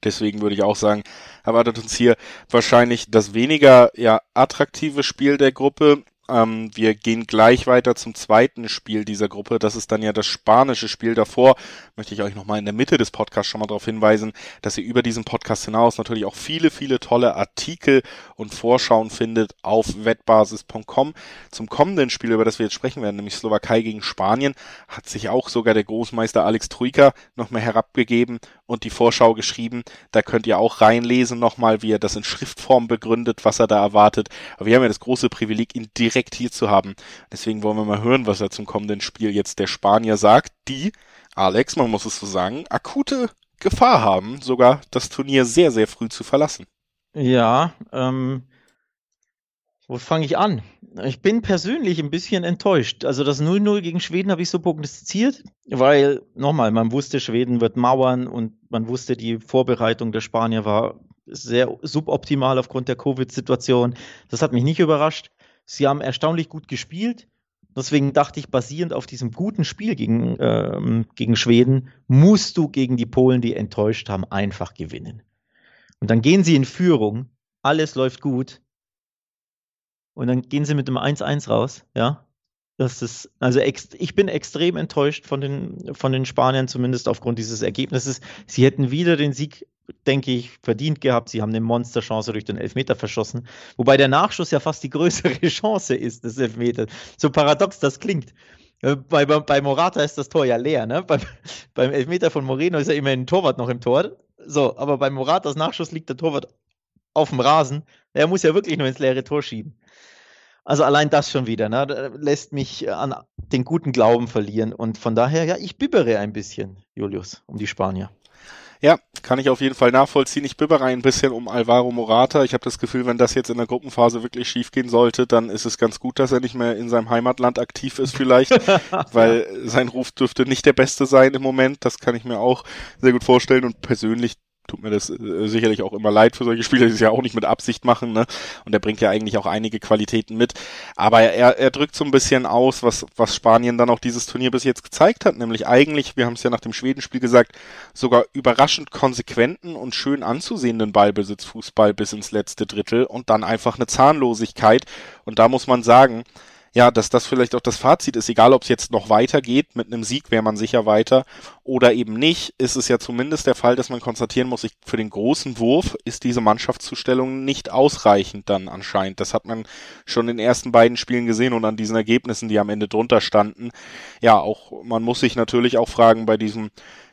Deswegen würde ich auch sagen, erwartet uns hier wahrscheinlich das weniger ja attraktive Spiel der Gruppe. Ähm, wir gehen gleich weiter zum zweiten Spiel dieser Gruppe. Das ist dann ja das spanische Spiel. Davor möchte ich euch nochmal in der Mitte des Podcasts schon mal darauf hinweisen, dass ihr über diesen Podcast hinaus natürlich auch viele, viele tolle Artikel und Vorschauen findet auf wettbasis.com. Zum kommenden Spiel, über das wir jetzt sprechen werden, nämlich Slowakei gegen Spanien, hat sich auch sogar der Großmeister Alex Trujka nochmal herabgegeben und die Vorschau geschrieben. Da könnt ihr auch reinlesen nochmal, wie er das in Schriftform begründet, was er da erwartet. Aber wir haben ja das große Privileg, ihn direkt hier zu haben. Deswegen wollen wir mal hören, was er zum kommenden Spiel jetzt der Spanier sagt, die, Alex, man muss es so sagen, akute Gefahr haben, sogar das Turnier sehr, sehr früh zu verlassen. Ja, ähm, wo fange ich an? Ich bin persönlich ein bisschen enttäuscht. Also das 0-0 gegen Schweden habe ich so prognostiziert, weil nochmal, man wusste, Schweden wird mauern und man wusste, die Vorbereitung der Spanier war sehr suboptimal aufgrund der Covid-Situation. Das hat mich nicht überrascht. Sie haben erstaunlich gut gespielt. Deswegen dachte ich, basierend auf diesem guten Spiel gegen, ähm, gegen Schweden, musst du gegen die Polen, die enttäuscht haben, einfach gewinnen. Und dann gehen sie in Führung, alles läuft gut. Und dann gehen sie mit dem 1-1 raus, ja. Das ist, also ich bin extrem enttäuscht von den, von den Spaniern, zumindest aufgrund dieses Ergebnisses. Sie hätten wieder den Sieg denke ich, verdient gehabt. Sie haben eine Monsterchance durch den Elfmeter verschossen. Wobei der Nachschuss ja fast die größere Chance ist des Elfmeters. So paradox das klingt. Äh, bei, bei Morata ist das Tor ja leer, ne? Beim, beim Elfmeter von Moreno ist ja immerhin ein Torwart noch im Tor. So, aber bei Moratas Nachschuss liegt der Torwart auf dem Rasen. Er muss ja wirklich nur ins leere Tor schieben. Also allein das schon wieder, ne? lässt mich an den guten Glauben verlieren. Und von daher, ja, ich bibbere ein bisschen, Julius, um die Spanier. Ja, kann ich auf jeden Fall nachvollziehen. Ich bibbere ein bisschen um Alvaro Morata. Ich habe das Gefühl, wenn das jetzt in der Gruppenphase wirklich schief gehen sollte, dann ist es ganz gut, dass er nicht mehr in seinem Heimatland aktiv ist vielleicht, weil sein Ruf dürfte nicht der beste sein im Moment. Das kann ich mir auch sehr gut vorstellen und persönlich tut mir das äh, sicherlich auch immer leid für solche Spieler, die es ja auch nicht mit Absicht machen, ne? Und er bringt ja eigentlich auch einige Qualitäten mit. Aber er, er drückt so ein bisschen aus, was, was Spanien dann auch dieses Turnier bis jetzt gezeigt hat, nämlich eigentlich, wir haben es ja nach dem Schwedenspiel gesagt, sogar überraschend konsequenten und schön anzusehenden Ballbesitzfußball bis ins letzte Drittel und dann einfach eine Zahnlosigkeit. Und da muss man sagen, ja, dass das vielleicht auch das Fazit ist, egal ob es jetzt noch weitergeht, mit einem Sieg wäre man sicher weiter oder eben nicht, ist es ja zumindest der Fall, dass man konstatieren muss, ich, für den großen Wurf ist diese Mannschaftszustellung nicht ausreichend dann anscheinend. Das hat man schon in den ersten beiden Spielen gesehen und an diesen Ergebnissen, die am Ende drunter standen. Ja, auch, man muss sich natürlich auch fragen bei diesem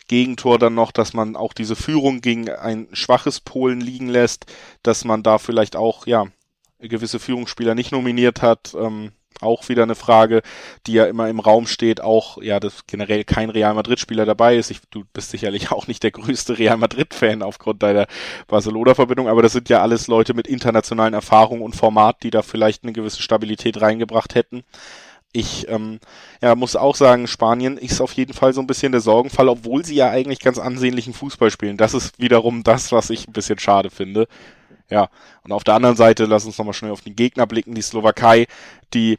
Gegentor dann noch, dass man auch diese Führung gegen ein schwaches Polen liegen lässt, dass man da vielleicht auch, ja, gewisse Führungsspieler nicht nominiert hat. Ähm, auch wieder eine Frage, die ja immer im Raum steht, auch, ja, dass generell kein Real Madrid-Spieler dabei ist. Ich, du bist sicherlich auch nicht der größte Real Madrid-Fan aufgrund deiner Barcelona-Verbindung, aber das sind ja alles Leute mit internationalen Erfahrungen und Format, die da vielleicht eine gewisse Stabilität reingebracht hätten. Ich ähm, ja, muss auch sagen, Spanien ist auf jeden Fall so ein bisschen der Sorgenfall, obwohl sie ja eigentlich ganz ansehnlichen Fußball spielen. Das ist wiederum das, was ich ein bisschen schade finde. Ja, und auf der anderen Seite, lass uns nochmal schnell auf den Gegner blicken, die Slowakei, die,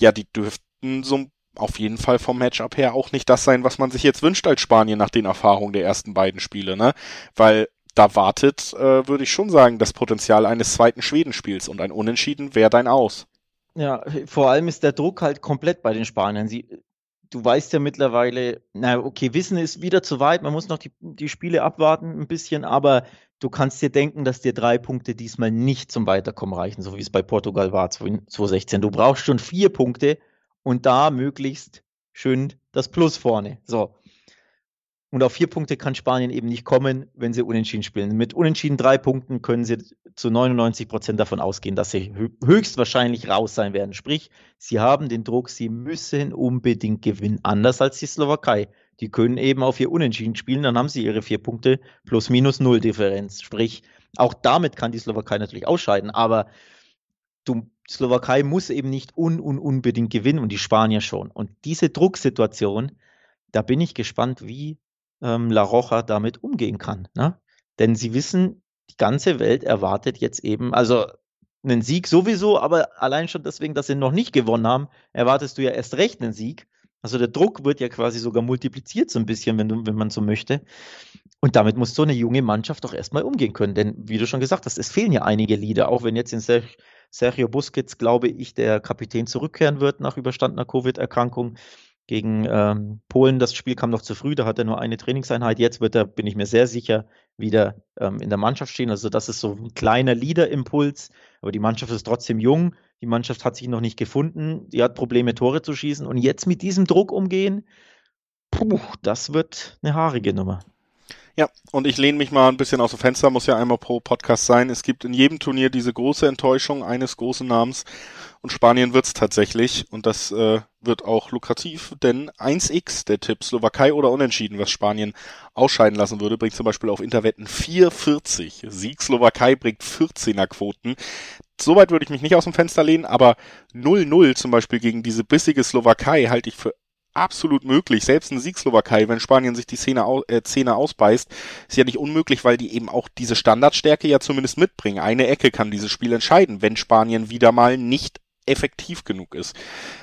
ja, die dürften so auf jeden Fall vom Matchup her auch nicht das sein, was man sich jetzt wünscht als Spanien nach den Erfahrungen der ersten beiden Spiele, ne? Weil da wartet, äh, würde ich schon sagen, das Potenzial eines zweiten Schwedenspiels und ein Unentschieden wäre dein Aus. Ja, vor allem ist der Druck halt komplett bei den Spaniern. Sie, du weißt ja mittlerweile, na okay, Wissen ist wieder zu weit, man muss noch die, die Spiele abwarten ein bisschen, aber du kannst dir denken, dass dir drei Punkte diesmal nicht zum Weiterkommen reichen, so wie es bei Portugal war 2016. Du brauchst schon vier Punkte und da möglichst schön das Plus vorne. So. Und auf vier Punkte kann Spanien eben nicht kommen, wenn sie unentschieden spielen. Mit unentschieden drei Punkten können sie zu 99 Prozent davon ausgehen, dass sie höchstwahrscheinlich raus sein werden. Sprich, sie haben den Druck, sie müssen unbedingt gewinnen, anders als die Slowakei die können eben auf ihr Unentschieden spielen, dann haben sie ihre vier Punkte plus minus null Differenz. Sprich, auch damit kann die Slowakei natürlich ausscheiden, aber die Slowakei muss eben nicht un, un, unbedingt gewinnen und die Spanier schon. Und diese Drucksituation, da bin ich gespannt, wie ähm, La Roja damit umgehen kann. Ne? Denn sie wissen, die ganze Welt erwartet jetzt eben, also einen Sieg sowieso, aber allein schon deswegen, dass sie noch nicht gewonnen haben, erwartest du ja erst recht einen Sieg. Also der Druck wird ja quasi sogar multipliziert so ein bisschen, wenn, du, wenn man so möchte. Und damit muss so eine junge Mannschaft doch erstmal umgehen können. Denn wie du schon gesagt hast, es fehlen ja einige Lieder, auch wenn jetzt in Sergio Busquets, glaube ich, der Kapitän zurückkehren wird nach überstandener Covid-Erkrankung. Gegen ähm, Polen, das Spiel kam noch zu früh, da hat er nur eine Trainingseinheit. Jetzt wird er, bin ich mir sehr sicher, wieder ähm, in der Mannschaft stehen. Also das ist so ein kleiner Leader-Impuls, aber die Mannschaft ist trotzdem jung. Die Mannschaft hat sich noch nicht gefunden. Die hat Probleme, Tore zu schießen. Und jetzt mit diesem Druck umgehen, puh, das wird eine haarige Nummer. Ja, und ich lehne mich mal ein bisschen aus dem Fenster, muss ja einmal pro Podcast sein. Es gibt in jedem Turnier diese große Enttäuschung eines großen Namens und Spanien wird's tatsächlich und das äh, wird auch lukrativ, denn 1x der Tipp Slowakei oder Unentschieden, was Spanien ausscheiden lassen würde, bringt zum Beispiel auf Interwetten 4,40. Sieg Slowakei bringt 14er Quoten. Soweit würde ich mich nicht aus dem Fenster lehnen, aber 0-0 zum Beispiel gegen diese bissige Slowakei halte ich für absolut möglich. Selbst ein Sieg Slowakei, wenn Spanien sich die Szene, äh, Szene ausbeißt, ist ja nicht unmöglich, weil die eben auch diese Standardstärke ja zumindest mitbringen. Eine Ecke kann dieses Spiel entscheiden, wenn Spanien wieder mal nicht effektiv genug ist.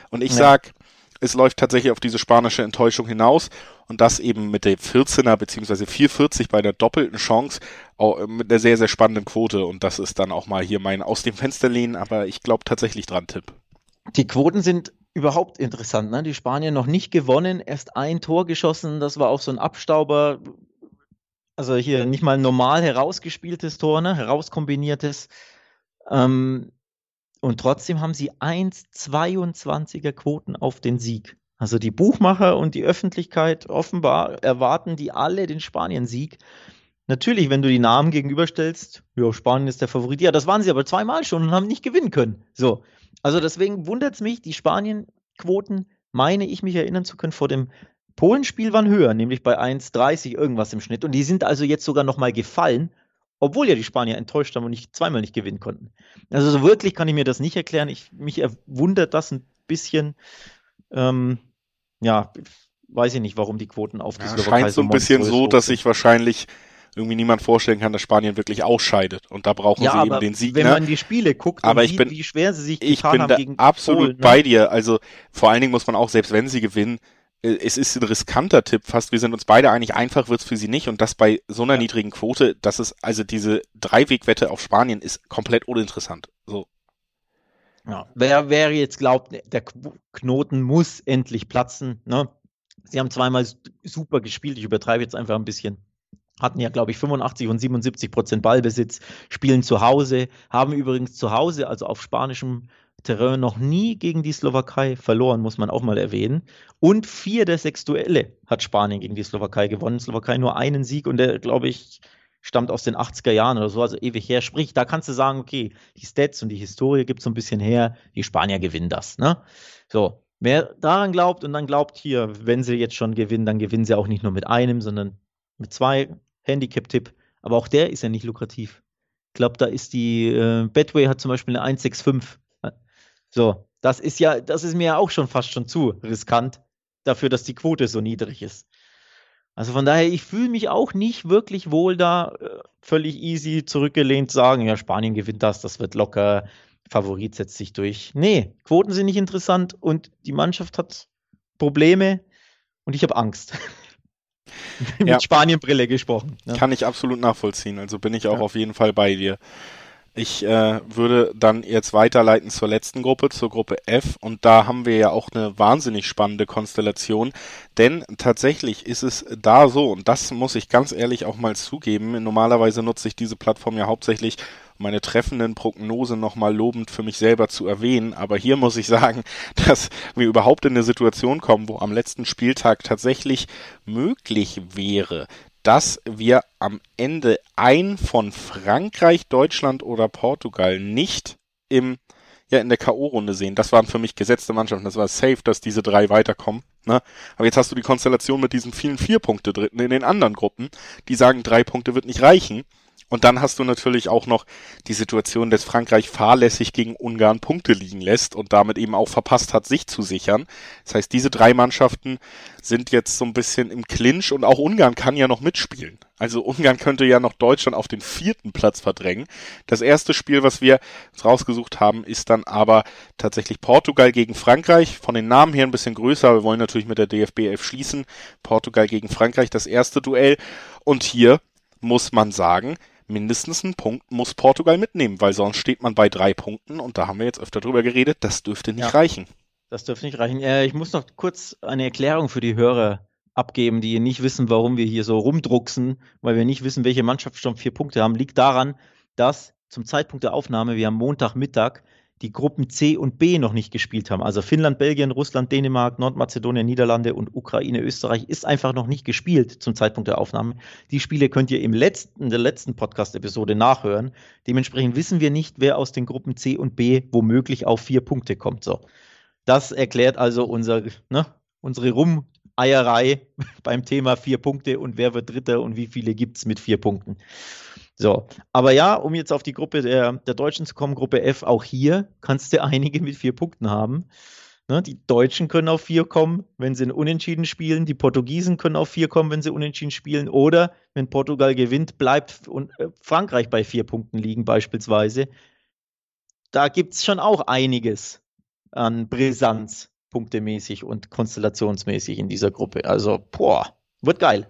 Und ich ja. sag, es läuft tatsächlich auf diese spanische Enttäuschung hinaus und das eben mit der 14er beziehungsweise 440 bei der doppelten Chance auch mit einer sehr, sehr spannenden Quote und das ist dann auch mal hier mein aus dem Fenster lehnen, aber ich glaube tatsächlich dran, Tipp. Die Quoten sind überhaupt interessant. Ne? Die Spanier noch nicht gewonnen, erst ein Tor geschossen. Das war auch so ein Abstauber. Also hier nicht mal normal herausgespieltes Tor, ne? herauskombiniertes. Ähm, und trotzdem haben sie 1,22er Quoten auf den Sieg. Also die Buchmacher und die Öffentlichkeit offenbar erwarten die alle den Spanien-Sieg. Natürlich, wenn du die Namen gegenüberstellst, ja, Spanien ist der Favorit. Ja, das waren sie aber zweimal schon und haben nicht gewinnen können. So. Also deswegen wundert es mich, die Spanien-Quoten, meine ich mich erinnern zu können, vor dem Polenspiel waren höher, nämlich bei 1,30 irgendwas im Schnitt. Und die sind also jetzt sogar nochmal gefallen, obwohl ja die Spanier enttäuscht haben und nicht zweimal nicht gewinnen konnten. Also so wirklich kann ich mir das nicht erklären. Ich, mich wundert das ein bisschen. Ähm, ja, weiß ich nicht, warum die Quoten auf die ja, Slowakei scheint so ein bisschen so, dass sich wahrscheinlich irgendwie niemand vorstellen kann, dass Spanien wirklich ausscheidet. Und da brauchen ja, sie eben den Sieg. Wenn ne? man die Spiele guckt, aber ich sieht, bin, wie schwer sie sich ich bin da absolut Polen, ne? bei dir. Also vor allen Dingen muss man auch, selbst wenn sie gewinnen, es ist ein riskanter Tipp fast. Wir sind uns beide einig, einfach wird's für sie nicht. Und das bei so einer ja. niedrigen Quote, das ist, also diese Dreiwegwette auf Spanien ist komplett uninteressant. So. Ja, wer, wer jetzt glaubt, der Knoten muss endlich platzen, ne? Sie haben zweimal super gespielt. Ich übertreibe jetzt einfach ein bisschen. Hatten ja, glaube ich, 85 und 77 Prozent Ballbesitz, spielen zu Hause, haben übrigens zu Hause, also auf spanischem Terrain, noch nie gegen die Slowakei verloren, muss man auch mal erwähnen. Und vier der sechs Duelle hat Spanien gegen die Slowakei gewonnen. Slowakei nur einen Sieg und der, glaube ich, stammt aus den 80er Jahren oder so, also ewig her. Sprich, da kannst du sagen, okay, die Stats und die Historie gibt so ein bisschen her, die Spanier gewinnen das. Ne? So, wer daran glaubt und dann glaubt hier, wenn sie jetzt schon gewinnen, dann gewinnen sie auch nicht nur mit einem, sondern mit zwei. Handicap-Tipp, aber auch der ist ja nicht lukrativ. Ich glaube, da ist die äh, Betway hat zum Beispiel eine 165. So, das ist ja, das ist mir ja auch schon fast schon zu riskant dafür, dass die Quote so niedrig ist. Also von daher, ich fühle mich auch nicht wirklich wohl da äh, völlig easy zurückgelehnt sagen, ja, Spanien gewinnt das, das wird locker, Favorit setzt sich durch. Nee, Quoten sind nicht interessant und die Mannschaft hat Probleme und ich habe Angst. Mit ja. Spanien-Brille gesprochen. Ne? Kann ich absolut nachvollziehen, also bin ich auch ja. auf jeden Fall bei dir. Ich äh, würde dann jetzt weiterleiten zur letzten Gruppe, zur Gruppe F. Und da haben wir ja auch eine wahnsinnig spannende Konstellation. Denn tatsächlich ist es da so, und das muss ich ganz ehrlich auch mal zugeben, normalerweise nutze ich diese Plattform ja hauptsächlich, meine treffenden Prognosen nochmal lobend für mich selber zu erwähnen. Aber hier muss ich sagen, dass wir überhaupt in eine Situation kommen, wo am letzten Spieltag tatsächlich möglich wäre, dass wir am Ende ein von Frankreich, Deutschland oder Portugal nicht im ja in der K.O.-Runde sehen. Das waren für mich gesetzte Mannschaften. Das war safe, dass diese drei weiterkommen. Ne? Aber jetzt hast du die Konstellation mit diesen vielen vier Punkte Dritten in den anderen Gruppen, die sagen, drei Punkte wird nicht reichen. Und dann hast du natürlich auch noch die Situation, dass Frankreich fahrlässig gegen Ungarn Punkte liegen lässt und damit eben auch verpasst hat, sich zu sichern. Das heißt, diese drei Mannschaften sind jetzt so ein bisschen im Clinch und auch Ungarn kann ja noch mitspielen. Also Ungarn könnte ja noch Deutschland auf den vierten Platz verdrängen. Das erste Spiel, was wir uns rausgesucht haben, ist dann aber tatsächlich Portugal gegen Frankreich. Von den Namen her ein bisschen größer. Wir wollen natürlich mit der DFB 11 schließen. Portugal gegen Frankreich, das erste Duell. Und hier muss man sagen, mindestens einen Punkt muss Portugal mitnehmen, weil sonst steht man bei drei Punkten und da haben wir jetzt öfter drüber geredet, das dürfte nicht ja, reichen. Das dürfte nicht reichen. Äh, ich muss noch kurz eine Erklärung für die Hörer abgeben, die nicht wissen, warum wir hier so rumdrucksen, weil wir nicht wissen, welche Mannschaft schon vier Punkte haben. Liegt daran, dass zum Zeitpunkt der Aufnahme wir am Montagmittag die Gruppen C und B noch nicht gespielt haben. Also Finnland, Belgien, Russland, Dänemark, Nordmazedonien, Niederlande und Ukraine, Österreich ist einfach noch nicht gespielt zum Zeitpunkt der Aufnahme. Die Spiele könnt ihr im letzten, der letzten Podcast-Episode nachhören. Dementsprechend wissen wir nicht, wer aus den Gruppen C und B womöglich auf vier Punkte kommt. So. Das erklärt also unser, ne, unsere Rumeierei beim Thema vier Punkte und wer wird Dritter und wie viele gibt es mit vier Punkten. So, aber ja, um jetzt auf die Gruppe der, der Deutschen zu kommen, Gruppe F, auch hier kannst du einige mit vier Punkten haben. Ne, die Deutschen können auf vier kommen, wenn sie Unentschieden spielen. Die Portugiesen können auf vier kommen, wenn sie Unentschieden spielen. Oder wenn Portugal gewinnt, bleibt äh, Frankreich bei vier Punkten liegen, beispielsweise. Da gibt es schon auch einiges an Brisanz, punktemäßig und konstellationsmäßig in dieser Gruppe. Also, boah, wird geil.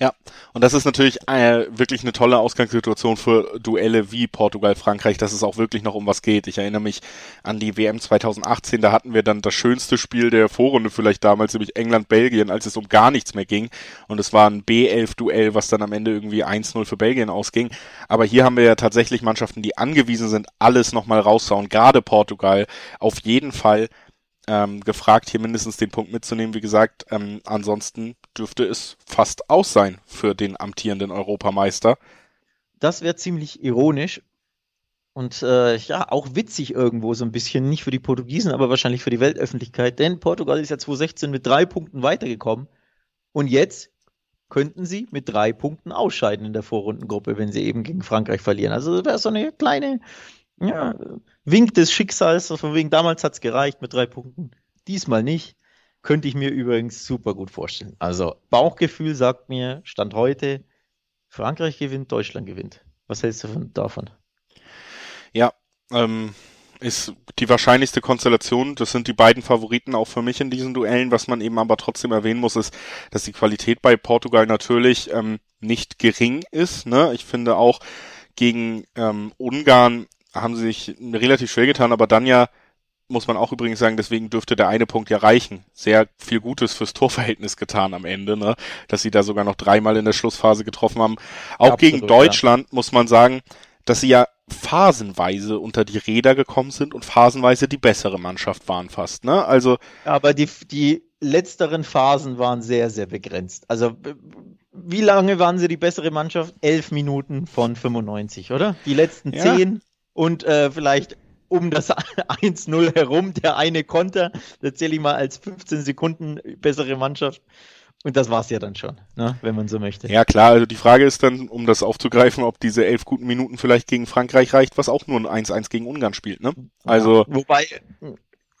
Ja, und das ist natürlich äh, wirklich eine tolle Ausgangssituation für Duelle wie Portugal-Frankreich, dass es auch wirklich noch um was geht. Ich erinnere mich an die WM 2018, da hatten wir dann das schönste Spiel der Vorrunde vielleicht damals, nämlich England-Belgien, als es um gar nichts mehr ging. Und es war ein B11-Duell, was dann am Ende irgendwie 1-0 für Belgien ausging. Aber hier haben wir ja tatsächlich Mannschaften, die angewiesen sind, alles nochmal rauszuhauen. Gerade Portugal auf jeden Fall ähm, gefragt, hier mindestens den Punkt mitzunehmen. Wie gesagt, ähm, ansonsten dürfte es fast aus sein für den amtierenden Europameister. Das wäre ziemlich ironisch und äh, ja, auch witzig irgendwo so ein bisschen, nicht für die Portugiesen, aber wahrscheinlich für die Weltöffentlichkeit, denn Portugal ist ja 2016 mit drei Punkten weitergekommen und jetzt könnten sie mit drei Punkten ausscheiden in der Vorrundengruppe, wenn sie eben gegen Frankreich verlieren. Also das wäre so eine kleine ja, Wink des Schicksals, von wegen damals hat es gereicht mit drei Punkten, diesmal nicht. Könnte ich mir übrigens super gut vorstellen. Also Bauchgefühl sagt mir, Stand heute, Frankreich gewinnt, Deutschland gewinnt. Was hältst du davon? Ja, ähm, ist die wahrscheinlichste Konstellation. Das sind die beiden Favoriten auch für mich in diesen Duellen. Was man eben aber trotzdem erwähnen muss, ist, dass die Qualität bei Portugal natürlich ähm, nicht gering ist. Ne? Ich finde auch gegen ähm, Ungarn haben sie sich relativ schwer getan, aber dann ja muss man auch übrigens sagen, deswegen dürfte der eine Punkt ja reichen. Sehr viel Gutes fürs Torverhältnis getan am Ende, ne? Dass sie da sogar noch dreimal in der Schlussphase getroffen haben. Auch Absolut, gegen Deutschland ja. muss man sagen, dass sie ja phasenweise unter die Räder gekommen sind und phasenweise die bessere Mannschaft waren fast, ne? Also. Aber die, die letzteren Phasen waren sehr, sehr begrenzt. Also, wie lange waren sie die bessere Mannschaft? Elf Minuten von 95, oder? Die letzten ja. zehn und äh, vielleicht um das 1-0 herum, der eine Konter, da zähle ich mal als 15 Sekunden bessere Mannschaft. Und das war es ja dann schon, ne, wenn man so möchte. Ja klar, also die Frage ist dann, um das aufzugreifen, ob diese elf guten Minuten vielleicht gegen Frankreich reicht, was auch nur ein 1-1 gegen Ungarn spielt, ne? Also. Ja, wobei,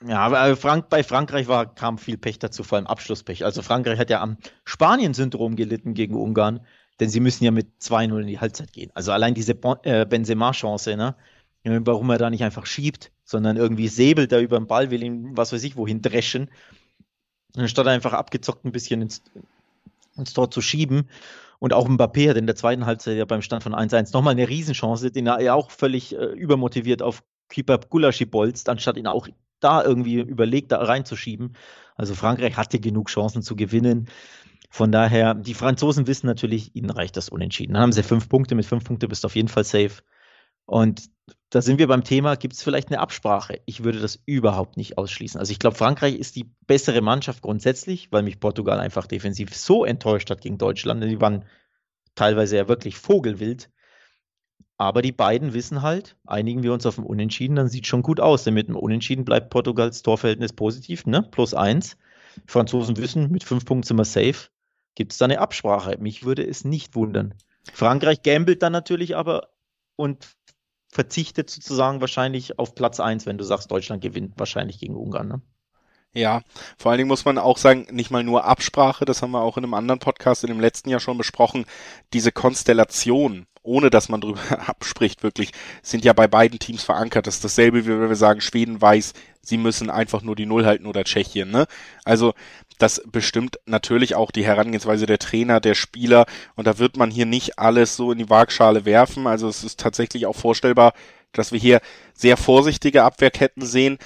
ja, aber Frank, bei Frankreich war, kam viel Pech dazu, vor allem Abschlusspech. Also Frankreich hat ja am Spanien-Syndrom gelitten gegen Ungarn, denn sie müssen ja mit 2-0 in die Halbzeit gehen. Also allein diese äh, Benzema-Chance, ne? Warum er da nicht einfach schiebt, sondern irgendwie säbelt da über den Ball, will ihn, was weiß ich, wohin dreschen, anstatt einfach abgezockt ein bisschen ins, ins Tor zu schieben. Und auch Mbappé hat in der zweiten Halbzeit ja beim Stand von 1-1 nochmal eine Riesenchance, den er ja auch völlig äh, übermotiviert auf Keeper Gulaschi bolzt, anstatt ihn auch da irgendwie überlegt, da reinzuschieben. Also Frankreich hatte genug Chancen zu gewinnen. Von daher, die Franzosen wissen natürlich, ihnen reicht das unentschieden. Dann haben sie fünf Punkte, mit fünf Punkten bist du auf jeden Fall safe. Und da sind wir beim Thema, gibt es vielleicht eine Absprache? Ich würde das überhaupt nicht ausschließen. Also ich glaube, Frankreich ist die bessere Mannschaft grundsätzlich, weil mich Portugal einfach defensiv so enttäuscht hat gegen Deutschland. Die waren teilweise ja wirklich vogelwild. Aber die beiden wissen halt, einigen wir uns auf ein Unentschieden, dann sieht schon gut aus. Denn mit einem Unentschieden bleibt Portugals Torverhältnis positiv, ne? Plus eins. Franzosen wissen, mit fünf Punkten sind wir safe. Gibt es da eine Absprache? Mich würde es nicht wundern. Frankreich gambelt dann natürlich aber und verzichtet sozusagen wahrscheinlich auf Platz 1, wenn du sagst, Deutschland gewinnt wahrscheinlich gegen Ungarn. Ne? Ja, vor allen Dingen muss man auch sagen, nicht mal nur Absprache, das haben wir auch in einem anderen Podcast in dem letzten Jahr schon besprochen, diese Konstellation, ohne dass man drüber abspricht, wirklich, sind ja bei beiden Teams verankert. Das ist dasselbe, wie wenn wir sagen, Schweden weiß, sie müssen einfach nur die Null halten oder Tschechien, ne? Also, das bestimmt natürlich auch die Herangehensweise der Trainer, der Spieler und da wird man hier nicht alles so in die Waagschale werfen. Also es ist tatsächlich auch vorstellbar, dass wir hier sehr vorsichtige Abwehrketten sehen.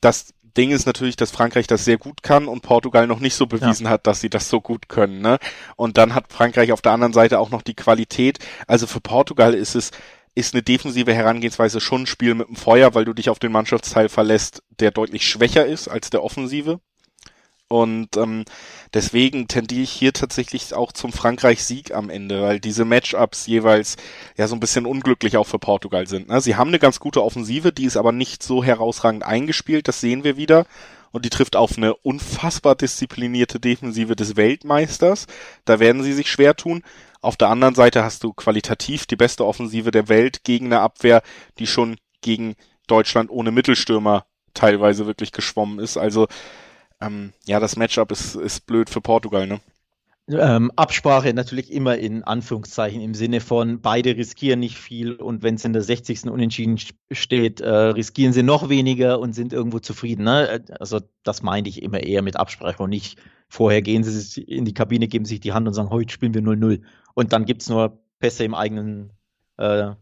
Das Ding ist natürlich, dass Frankreich das sehr gut kann und Portugal noch nicht so bewiesen ja. hat, dass sie das so gut können. Ne? Und dann hat Frankreich auf der anderen Seite auch noch die Qualität. Also für Portugal ist es ist eine defensive Herangehensweise schon ein Spiel mit dem Feuer, weil du dich auf den Mannschaftsteil verlässt, der deutlich schwächer ist als der Offensive. Und ähm, deswegen tendiere ich hier tatsächlich auch zum Frankreich-Sieg am Ende, weil diese Matchups jeweils ja so ein bisschen unglücklich auch für Portugal sind. Ne? Sie haben eine ganz gute Offensive, die ist aber nicht so herausragend eingespielt, das sehen wir wieder. Und die trifft auf eine unfassbar disziplinierte Defensive des Weltmeisters. Da werden sie sich schwer tun. Auf der anderen Seite hast du qualitativ die beste Offensive der Welt gegen eine Abwehr, die schon gegen Deutschland ohne Mittelstürmer teilweise wirklich geschwommen ist. Also ähm, ja, das Matchup ist, ist blöd für Portugal, ne? Ähm, Absprache natürlich immer in Anführungszeichen im Sinne von beide riskieren nicht viel und wenn es in der 60. Unentschieden steht, äh, riskieren sie noch weniger und sind irgendwo zufrieden. Ne? Also das meinte ich immer eher mit Absprache und nicht vorher gehen sie in die Kabine, geben sich die Hand und sagen, heute spielen wir 0-0 und dann gibt es nur Pässe im eigenen äh,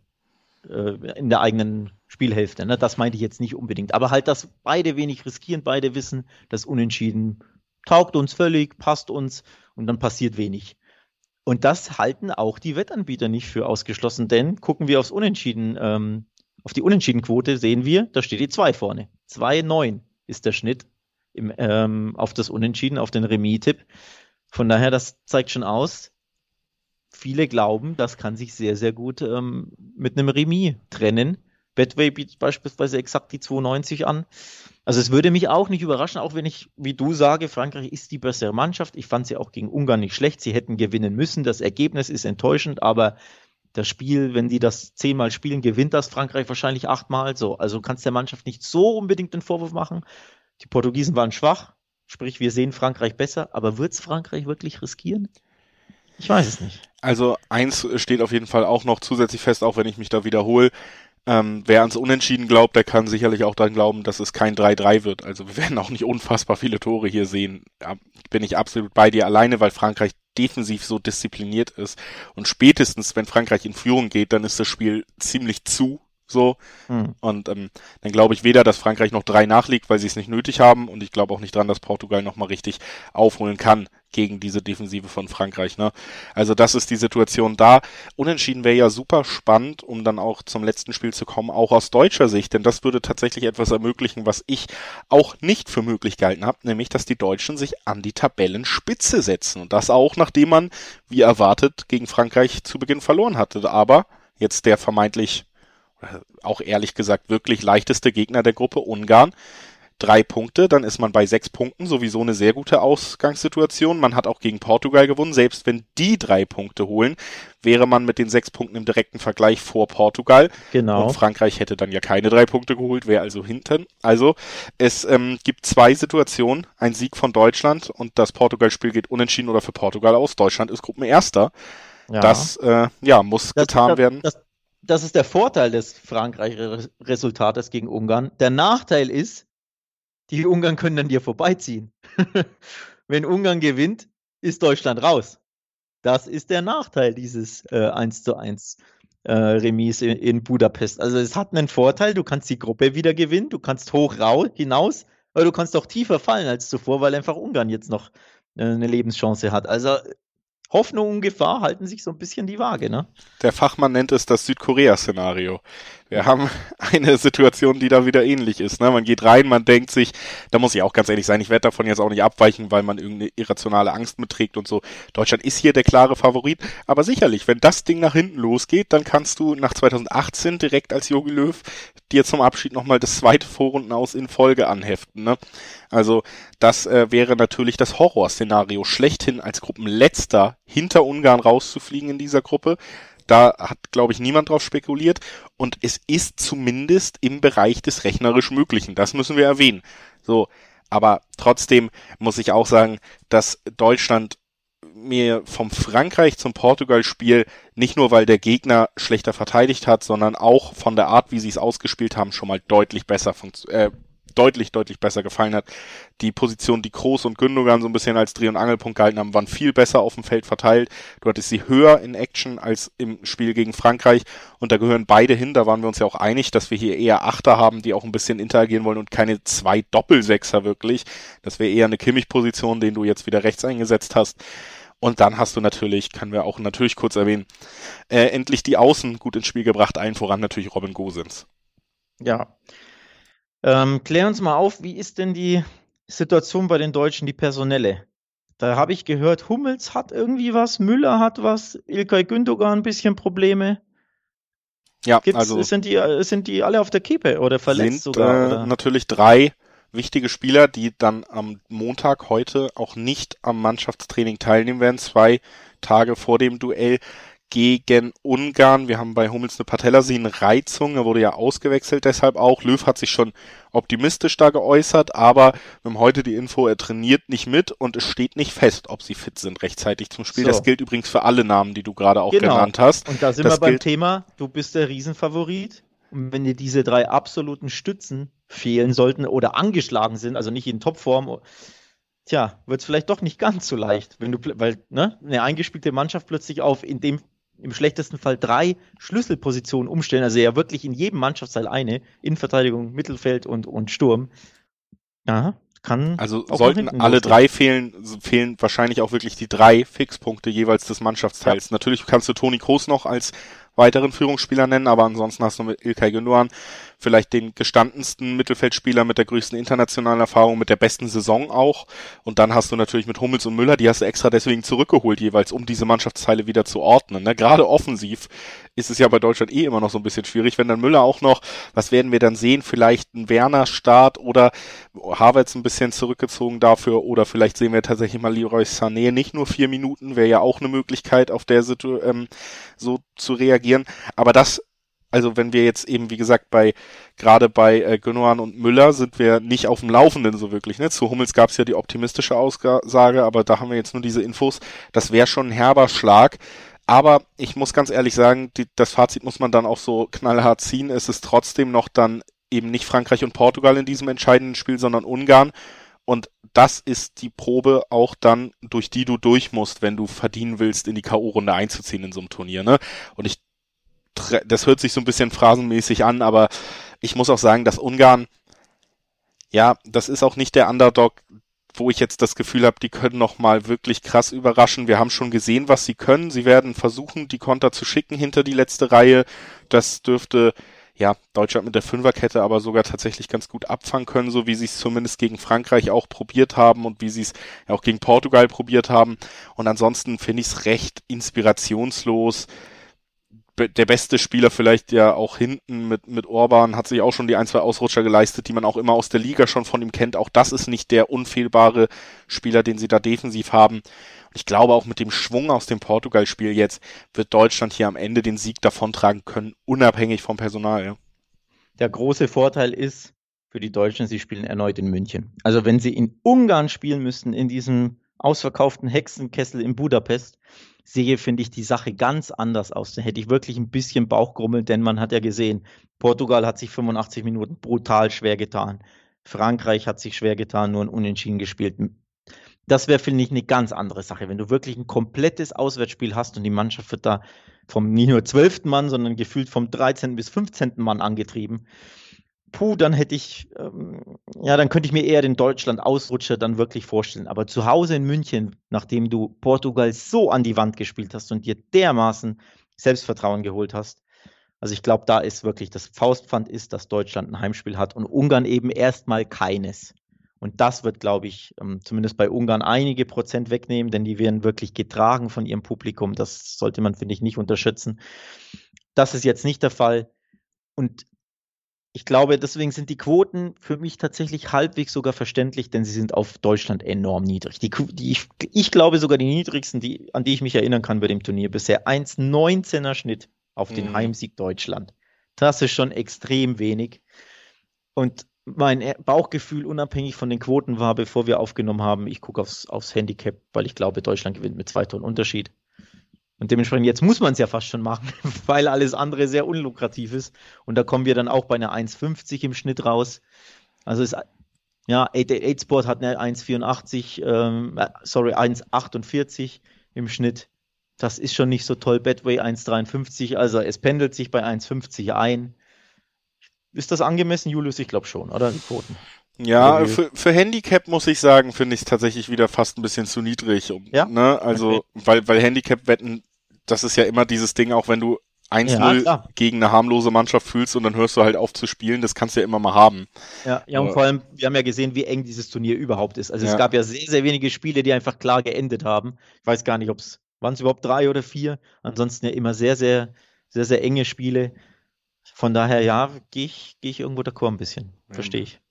äh, in der eigenen Spielhälfte. Ne? Das meinte ich jetzt nicht unbedingt. Aber halt, dass beide wenig riskieren, beide wissen, das Unentschieden taugt uns völlig, passt uns und dann passiert wenig. Und das halten auch die Wettanbieter nicht für ausgeschlossen, denn gucken wir aufs Unentschieden, ähm, auf die Unentschiedenquote sehen wir, da steht die 2 vorne. 2,9 ist der Schnitt im, ähm, auf das Unentschieden, auf den Remis-Tipp. Von daher, das zeigt schon aus, viele glauben, das kann sich sehr, sehr gut ähm, mit einem Remis trennen. Betway bietet beispielsweise exakt die 92 an. Also es würde mich auch nicht überraschen, auch wenn ich, wie du sage, Frankreich ist die bessere Mannschaft. Ich fand sie auch gegen Ungarn nicht schlecht. Sie hätten gewinnen müssen. Das Ergebnis ist enttäuschend, aber das Spiel, wenn die das zehnmal spielen, gewinnt das Frankreich wahrscheinlich achtmal. So, also kannst der Mannschaft nicht so unbedingt den Vorwurf machen. Die Portugiesen waren schwach, sprich wir sehen Frankreich besser, aber wird es Frankreich wirklich riskieren? Ich weiß es nicht. Also eins steht auf jeden Fall auch noch zusätzlich fest, auch wenn ich mich da wiederhole. Ähm, wer ans Unentschieden glaubt, der kann sicherlich auch dann glauben, dass es kein 3-3 wird. Also wir werden auch nicht unfassbar viele Tore hier sehen. Ja, bin ich absolut bei dir alleine, weil Frankreich defensiv so diszipliniert ist. Und spätestens, wenn Frankreich in Führung geht, dann ist das Spiel ziemlich zu so. Hm. Und ähm, dann glaube ich weder, dass Frankreich noch drei nachliegt, weil sie es nicht nötig haben. Und ich glaube auch nicht dran, dass Portugal nochmal richtig aufholen kann gegen diese Defensive von Frankreich. Ne? Also das ist die Situation da. Unentschieden wäre ja super spannend, um dann auch zum letzten Spiel zu kommen, auch aus deutscher Sicht. Denn das würde tatsächlich etwas ermöglichen, was ich auch nicht für möglich gehalten habe, nämlich dass die Deutschen sich an die Tabellenspitze setzen. Und das auch, nachdem man, wie erwartet, gegen Frankreich zu Beginn verloren hatte. Aber jetzt der vermeintlich auch ehrlich gesagt wirklich leichteste Gegner der Gruppe, Ungarn. Drei Punkte, dann ist man bei sechs Punkten, sowieso eine sehr gute Ausgangssituation. Man hat auch gegen Portugal gewonnen. Selbst wenn die drei Punkte holen, wäre man mit den sechs Punkten im direkten Vergleich vor Portugal. Genau. Und Frankreich hätte dann ja keine drei Punkte geholt, wäre also hinten. Also es ähm, gibt zwei Situationen. Ein Sieg von Deutschland und das Portugal-Spiel geht unentschieden oder für Portugal aus. Deutschland ist Gruppenerster. Ja. Das äh, ja, muss das, getan das, werden. Das, das ist der Vorteil des Frankreich-Resultates gegen Ungarn. Der Nachteil ist, die Ungarn können an dir vorbeiziehen. Wenn Ungarn gewinnt, ist Deutschland raus. Das ist der Nachteil dieses äh, 1 zu 1 äh, Remis in, in, Budapest. Also es hat einen Vorteil, du kannst die Gruppe wieder gewinnen, du kannst hoch rau, hinaus, aber du kannst auch tiefer fallen als zuvor, weil einfach Ungarn jetzt noch äh, eine Lebenschance hat. Also Hoffnung und Gefahr halten sich so ein bisschen die Waage, ne? Der Fachmann nennt es das Südkorea-Szenario. Wir haben eine Situation, die da wieder ähnlich ist. Ne? Man geht rein, man denkt sich, da muss ich auch ganz ehrlich sein, ich werde davon jetzt auch nicht abweichen, weil man irgendeine irrationale Angst mitträgt und so. Deutschland ist hier der klare Favorit, aber sicherlich, wenn das Ding nach hinten losgeht, dann kannst du nach 2018 direkt als Jogi Löw dir zum Abschied nochmal das zweite Vorrunden aus in Folge anheften. Ne? Also das äh, wäre natürlich das Horrorszenario schlechthin als Gruppenletzter hinter Ungarn rauszufliegen in dieser Gruppe. Da hat, glaube ich, niemand drauf spekuliert. Und es ist zumindest im Bereich des rechnerisch Möglichen. Das müssen wir erwähnen. So. Aber trotzdem muss ich auch sagen, dass Deutschland mir vom Frankreich zum Portugal-Spiel nicht nur, weil der Gegner schlechter verteidigt hat, sondern auch von der Art, wie sie es ausgespielt haben, schon mal deutlich besser äh, deutlich, deutlich besser gefallen hat. Die Position, die Kroos und Gündogan so ein bisschen als Dreh- und Angelpunkt gehalten haben, waren viel besser auf dem Feld verteilt. Du hattest sie höher in Action als im Spiel gegen Frankreich und da gehören beide hin. Da waren wir uns ja auch einig, dass wir hier eher Achter haben, die auch ein bisschen interagieren wollen und keine zwei Doppelsechser wirklich. Das wäre eher eine Kimmich-Position, den du jetzt wieder rechts eingesetzt hast. Und dann hast du natürlich, können wir auch natürlich kurz erwähnen, äh, endlich die Außen gut ins Spiel gebracht, allen voran natürlich Robin Gosens. Ja, ähm, klär uns mal auf, wie ist denn die Situation bei den Deutschen, die personelle? Da habe ich gehört, Hummels hat irgendwie was, Müller hat was, Ilkay Gündogan ein bisschen Probleme. Ja, Gibt's, also sind die, sind die alle auf der Kippe oder verletzt sind, sogar? Äh, oder? Natürlich drei wichtige Spieler, die dann am Montag heute auch nicht am Mannschaftstraining teilnehmen werden, zwei Tage vor dem Duell gegen Ungarn. Wir haben bei Hummels eine Patellasehnenreizung, er wurde ja ausgewechselt, deshalb auch. Löw hat sich schon optimistisch da geäußert, aber wir haben heute die Info, er trainiert nicht mit und es steht nicht fest, ob sie fit sind rechtzeitig zum Spiel. So. Das gilt übrigens für alle Namen, die du gerade auch genau. genannt hast. Und da sind das wir beim Thema, du bist der Riesenfavorit. Und wenn dir diese drei absoluten Stützen fehlen sollten oder angeschlagen sind, also nicht in Topform, tja, wird es vielleicht doch nicht ganz so leicht, wenn du, weil ne, eine eingespielte Mannschaft plötzlich auf in dem im schlechtesten Fall drei Schlüsselpositionen umstellen, also ja wirklich in jedem Mannschaftsteil eine, Innenverteidigung, Mittelfeld und, und Sturm. Ja, kann. Also sollten alle losgehen. drei fehlen, fehlen wahrscheinlich auch wirklich die drei Fixpunkte jeweils des Mannschaftsteils. Ja. Natürlich kannst du Toni Kroos noch als weiteren Führungsspieler nennen, aber ansonsten hast du mit Ilkay Gündogan vielleicht den gestandensten Mittelfeldspieler mit der größten internationalen Erfahrung, mit der besten Saison auch. Und dann hast du natürlich mit Hummels und Müller, die hast du extra deswegen zurückgeholt jeweils, um diese Mannschaftsteile wieder zu ordnen. Ne? Gerade offensiv ist es ja bei Deutschland eh immer noch so ein bisschen schwierig. Wenn dann Müller auch noch, was werden wir dann sehen? Vielleicht ein Werner-Start oder Havertz ein bisschen zurückgezogen dafür oder vielleicht sehen wir tatsächlich mal Leroy Sané nicht nur vier Minuten, wäre ja auch eine Möglichkeit, auf der Situ ähm, so zu reagieren. Aber das also wenn wir jetzt eben, wie gesagt, bei gerade bei äh, Gündogan und Müller sind wir nicht auf dem Laufenden so wirklich. Ne? Zu Hummels gab es ja die optimistische Aussage, aber da haben wir jetzt nur diese Infos. Das wäre schon ein herber Schlag. Aber ich muss ganz ehrlich sagen, die, das Fazit muss man dann auch so knallhart ziehen. Es ist trotzdem noch dann eben nicht Frankreich und Portugal in diesem entscheidenden Spiel, sondern Ungarn. Und das ist die Probe auch dann, durch die du durch musst, wenn du verdienen willst, in die K.O.-Runde einzuziehen in so einem Turnier. Ne? Und ich, das hört sich so ein bisschen phrasenmäßig an, aber ich muss auch sagen, dass Ungarn, ja, das ist auch nicht der Underdog, wo ich jetzt das Gefühl habe, die können noch mal wirklich krass überraschen. Wir haben schon gesehen, was sie können. Sie werden versuchen, die Konter zu schicken hinter die letzte Reihe. Das dürfte ja Deutschland mit der Fünferkette aber sogar tatsächlich ganz gut abfangen können, so wie sie es zumindest gegen Frankreich auch probiert haben und wie sie es auch gegen Portugal probiert haben. Und ansonsten finde ich es recht inspirationslos der beste Spieler vielleicht ja auch hinten mit, mit Orban hat sich auch schon die ein, zwei Ausrutscher geleistet, die man auch immer aus der Liga schon von ihm kennt. Auch das ist nicht der unfehlbare Spieler, den sie da defensiv haben. Und ich glaube auch mit dem Schwung aus dem Portugal-Spiel jetzt wird Deutschland hier am Ende den Sieg davontragen können, unabhängig vom Personal. Ja. Der große Vorteil ist für die Deutschen, sie spielen erneut in München. Also wenn sie in Ungarn spielen müssten, in diesem ausverkauften Hexenkessel in Budapest, sehe, finde ich die Sache ganz anders aus. Da hätte ich wirklich ein bisschen Bauchgrummel, denn man hat ja gesehen, Portugal hat sich 85 Minuten brutal schwer getan. Frankreich hat sich schwer getan, nur ein Unentschieden gespielt. Das wäre, finde ich, eine ganz andere Sache. Wenn du wirklich ein komplettes Auswärtsspiel hast und die Mannschaft wird da vom nicht nur 12. Mann, sondern gefühlt vom 13. bis 15. Mann angetrieben puh, dann hätte ich, ähm, ja, dann könnte ich mir eher den Deutschland-Ausrutscher dann wirklich vorstellen. Aber zu Hause in München, nachdem du Portugal so an die Wand gespielt hast und dir dermaßen Selbstvertrauen geholt hast, also ich glaube, da ist wirklich das Faustpfand ist, dass Deutschland ein Heimspiel hat und Ungarn eben erstmal keines. Und das wird, glaube ich, ähm, zumindest bei Ungarn einige Prozent wegnehmen, denn die werden wirklich getragen von ihrem Publikum. Das sollte man, finde ich, nicht unterschätzen. Das ist jetzt nicht der Fall. Und ich glaube, deswegen sind die Quoten für mich tatsächlich halbwegs sogar verständlich, denn sie sind auf Deutschland enorm niedrig. Die, die ich, ich, glaube sogar die niedrigsten, die, an die ich mich erinnern kann bei dem Turnier bisher. 1,19er Schnitt auf den mhm. Heimsieg Deutschland. Das ist schon extrem wenig. Und mein Bauchgefühl, unabhängig von den Quoten, war, bevor wir aufgenommen haben, ich gucke aufs, aufs Handicap, weil ich glaube, Deutschland gewinnt mit zwei Tonnen Unterschied. Und dementsprechend, jetzt muss man es ja fast schon machen, weil alles andere sehr unlukrativ ist. Und da kommen wir dann auch bei einer 1,50 im Schnitt raus. Also ist, ja, 888 Sport hat eine 1,84, ähm, äh, sorry, 1,48 im Schnitt. Das ist schon nicht so toll. Betway 1,53, also es pendelt sich bei 1,50 ein. Ist das angemessen, Julius? Ich glaube schon, oder? Die Quoten. Ja, für, für Handicap muss ich sagen, finde ich es tatsächlich wieder fast ein bisschen zu niedrig. Um, ja? Ne? Also, okay. weil, weil Handicap-Wetten das ist ja immer dieses Ding, auch wenn du 1-0 ja, gegen eine harmlose Mannschaft fühlst und dann hörst du halt auf zu spielen, das kannst du ja immer mal haben. Ja, ja und Aber, vor allem, wir haben ja gesehen, wie eng dieses Turnier überhaupt ist. Also ja. es gab ja sehr, sehr wenige Spiele, die einfach klar geendet haben. Ich weiß gar nicht, ob es, waren es überhaupt drei oder vier? Ansonsten ja immer sehr, sehr, sehr, sehr enge Spiele. Von daher, ja, gehe ich, geh ich irgendwo d'accord ein bisschen. Verstehe ich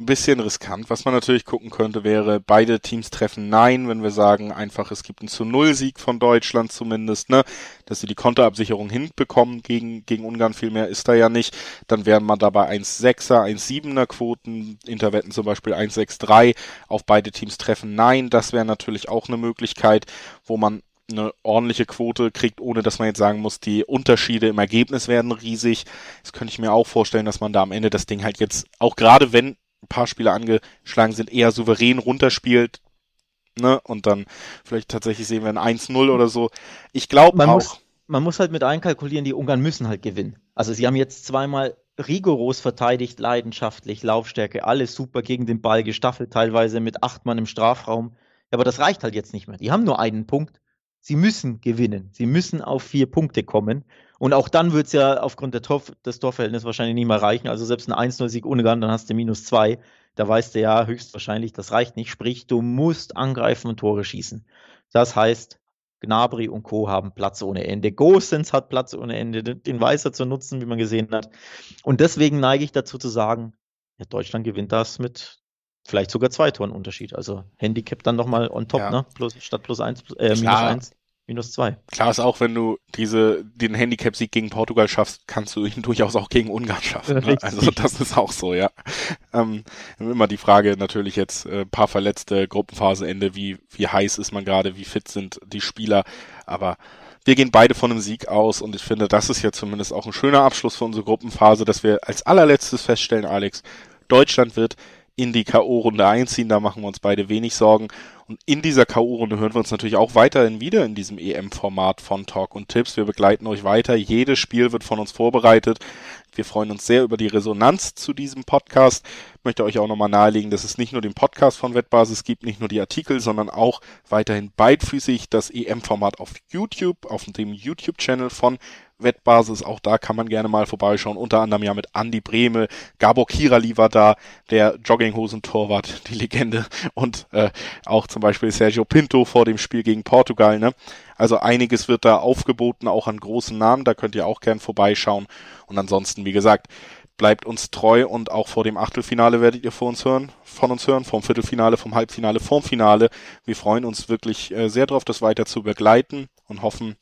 ein bisschen riskant. Was man natürlich gucken könnte, wäre, beide Teams treffen Nein, wenn wir sagen, einfach es gibt einen zu Null Sieg von Deutschland zumindest, ne, dass sie die Konterabsicherung hinbekommen gegen, gegen Ungarn, viel mehr ist da ja nicht. Dann wären man dabei 1,6er, 1,7er Quoten, Interwetten zum Beispiel 1,63 auf beide Teams treffen Nein. Das wäre natürlich auch eine Möglichkeit, wo man eine ordentliche Quote kriegt, ohne dass man jetzt sagen muss, die Unterschiede im Ergebnis werden riesig. Das könnte ich mir auch vorstellen, dass man da am Ende das Ding halt jetzt, auch gerade wenn ein paar Spieler angeschlagen sind, eher souverän runterspielt. Ne? Und dann vielleicht tatsächlich sehen wir ein 1-0 oder so. Ich glaube auch. Muss, man muss halt mit einkalkulieren, die Ungarn müssen halt gewinnen. Also sie haben jetzt zweimal rigoros verteidigt, leidenschaftlich, Laufstärke, alles super gegen den Ball gestaffelt, teilweise mit acht Mann im Strafraum. Aber das reicht halt jetzt nicht mehr. Die haben nur einen Punkt sie müssen gewinnen. Sie müssen auf vier Punkte kommen. Und auch dann wird es ja aufgrund der Tor, des Torverhältnisses wahrscheinlich nicht mehr reichen. Also selbst ein 1-0-Sieg Ungarn, dann hast du minus zwei. Da weißt du ja höchstwahrscheinlich, das reicht nicht. Sprich, du musst angreifen und Tore schießen. Das heißt, Gnabry und Co. haben Platz ohne Ende. Gosens hat Platz ohne Ende, den Weißer zu nutzen, wie man gesehen hat. Und deswegen neige ich dazu zu sagen, ja, Deutschland gewinnt das mit Vielleicht sogar zwei Toren Unterschied. Also Handicap dann nochmal on top, ja. ne? Plus, statt plus eins, äh, minus eins, minus zwei. Klar ist auch, wenn du diese, den Handicap-Sieg gegen Portugal schaffst, kannst du ihn durchaus auch gegen Ungarn schaffen. Ne? Also das ist auch so, ja. Ähm, immer die Frage natürlich jetzt, äh, paar Verletzte, Gruppenphaseende, wie, wie heiß ist man gerade, wie fit sind die Spieler, aber wir gehen beide von einem Sieg aus und ich finde, das ist ja zumindest auch ein schöner Abschluss für unsere Gruppenphase, dass wir als allerletztes feststellen, Alex, Deutschland wird in die K.O.-Runde einziehen, da machen wir uns beide wenig Sorgen. Und in dieser K.O.-Runde hören wir uns natürlich auch weiterhin wieder in diesem EM-Format von Talk und Tipps. Wir begleiten euch weiter. Jedes Spiel wird von uns vorbereitet. Wir freuen uns sehr über die Resonanz zu diesem Podcast. Ich möchte euch auch nochmal nahelegen, dass es nicht nur den Podcast von Wettbasis gibt, nicht nur die Artikel, sondern auch weiterhin beidfüßig das EM-Format auf YouTube, auf dem YouTube-Channel von Wettbasis. Auch da kann man gerne mal vorbeischauen. Unter anderem ja mit Andy Breme, Gabor Kirali war da, der Jogginghosen-Torwart, die Legende. Und äh, auch zum Beispiel Sergio Pinto vor dem Spiel gegen Portugal. Ne? Also einiges wird da aufgeboten, auch an großen Namen. Da könnt ihr auch gern vorbeischauen. Und ansonsten, wie gesagt, bleibt uns treu und auch vor dem Achtelfinale werdet ihr vor uns hören, von uns hören, vom Viertelfinale, vom Halbfinale, vom Finale. Wir freuen uns wirklich äh, sehr darauf, das weiter zu begleiten und hoffen,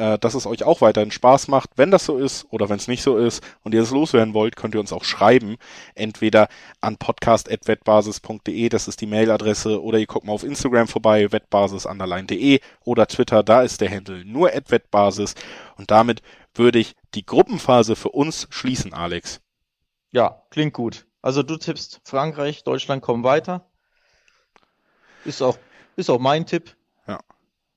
äh, dass es euch auch weiterhin Spaß macht. Wenn das so ist oder wenn es nicht so ist und ihr es loswerden wollt, könnt ihr uns auch schreiben. Entweder an podcast.wettbasis.de, das ist die Mailadresse, oder ihr guckt mal auf Instagram vorbei, wettbasis.de oder Twitter, da ist der Handel nur wettbasis. Und damit würde ich die Gruppenphase für uns schließen, Alex. Ja, klingt gut. Also du tippst Frankreich, Deutschland kommen weiter. Ist auch, ist auch mein Tipp. Ja.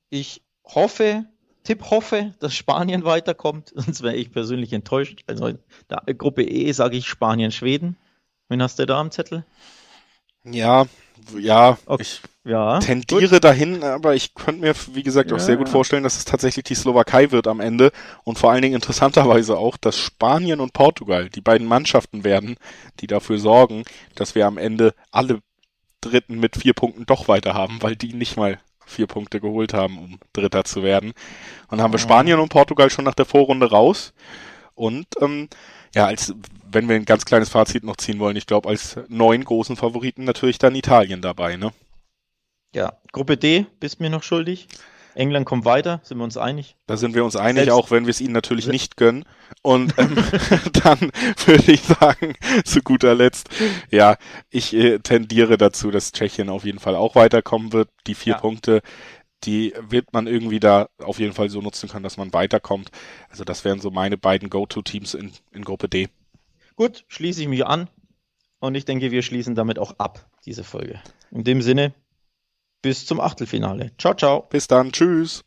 Ich hoffe, Tipp hoffe, dass Spanien weiterkommt, sonst wäre ich persönlich enttäuscht. Also in der Gruppe E sage ich Spanien, Schweden. Wen hast du da am Zettel? Ja, ja, okay. ich ja, tendiere gut. dahin, aber ich könnte mir, wie gesagt, auch ja. sehr gut vorstellen, dass es tatsächlich die Slowakei wird am Ende und vor allen Dingen interessanterweise auch, dass Spanien und Portugal die beiden Mannschaften werden, die dafür sorgen, dass wir am Ende alle Dritten mit vier Punkten doch weiter haben, weil die nicht mal vier Punkte geholt haben, um Dritter zu werden. Und haben wir Spanien und Portugal schon nach der Vorrunde raus. Und ähm, ja, als wenn wir ein ganz kleines Fazit noch ziehen wollen, ich glaube, als neun großen Favoriten natürlich dann Italien dabei, ne? Ja, Gruppe D bist mir noch schuldig. England kommt weiter, sind wir uns einig? Da sind wir uns einig, Selbst auch wenn wir es ihnen natürlich nicht gönnen. Und ähm, dann würde ich sagen, zu guter Letzt, ja, ich äh, tendiere dazu, dass Tschechien auf jeden Fall auch weiterkommen wird. Die vier ja. Punkte, die wird man irgendwie da auf jeden Fall so nutzen können, dass man weiterkommt. Also das wären so meine beiden Go-To-Teams in, in Gruppe D. Gut, schließe ich mich an. Und ich denke, wir schließen damit auch ab, diese Folge. In dem Sinne, bis zum Achtelfinale. Ciao, ciao. Bis dann. Tschüss.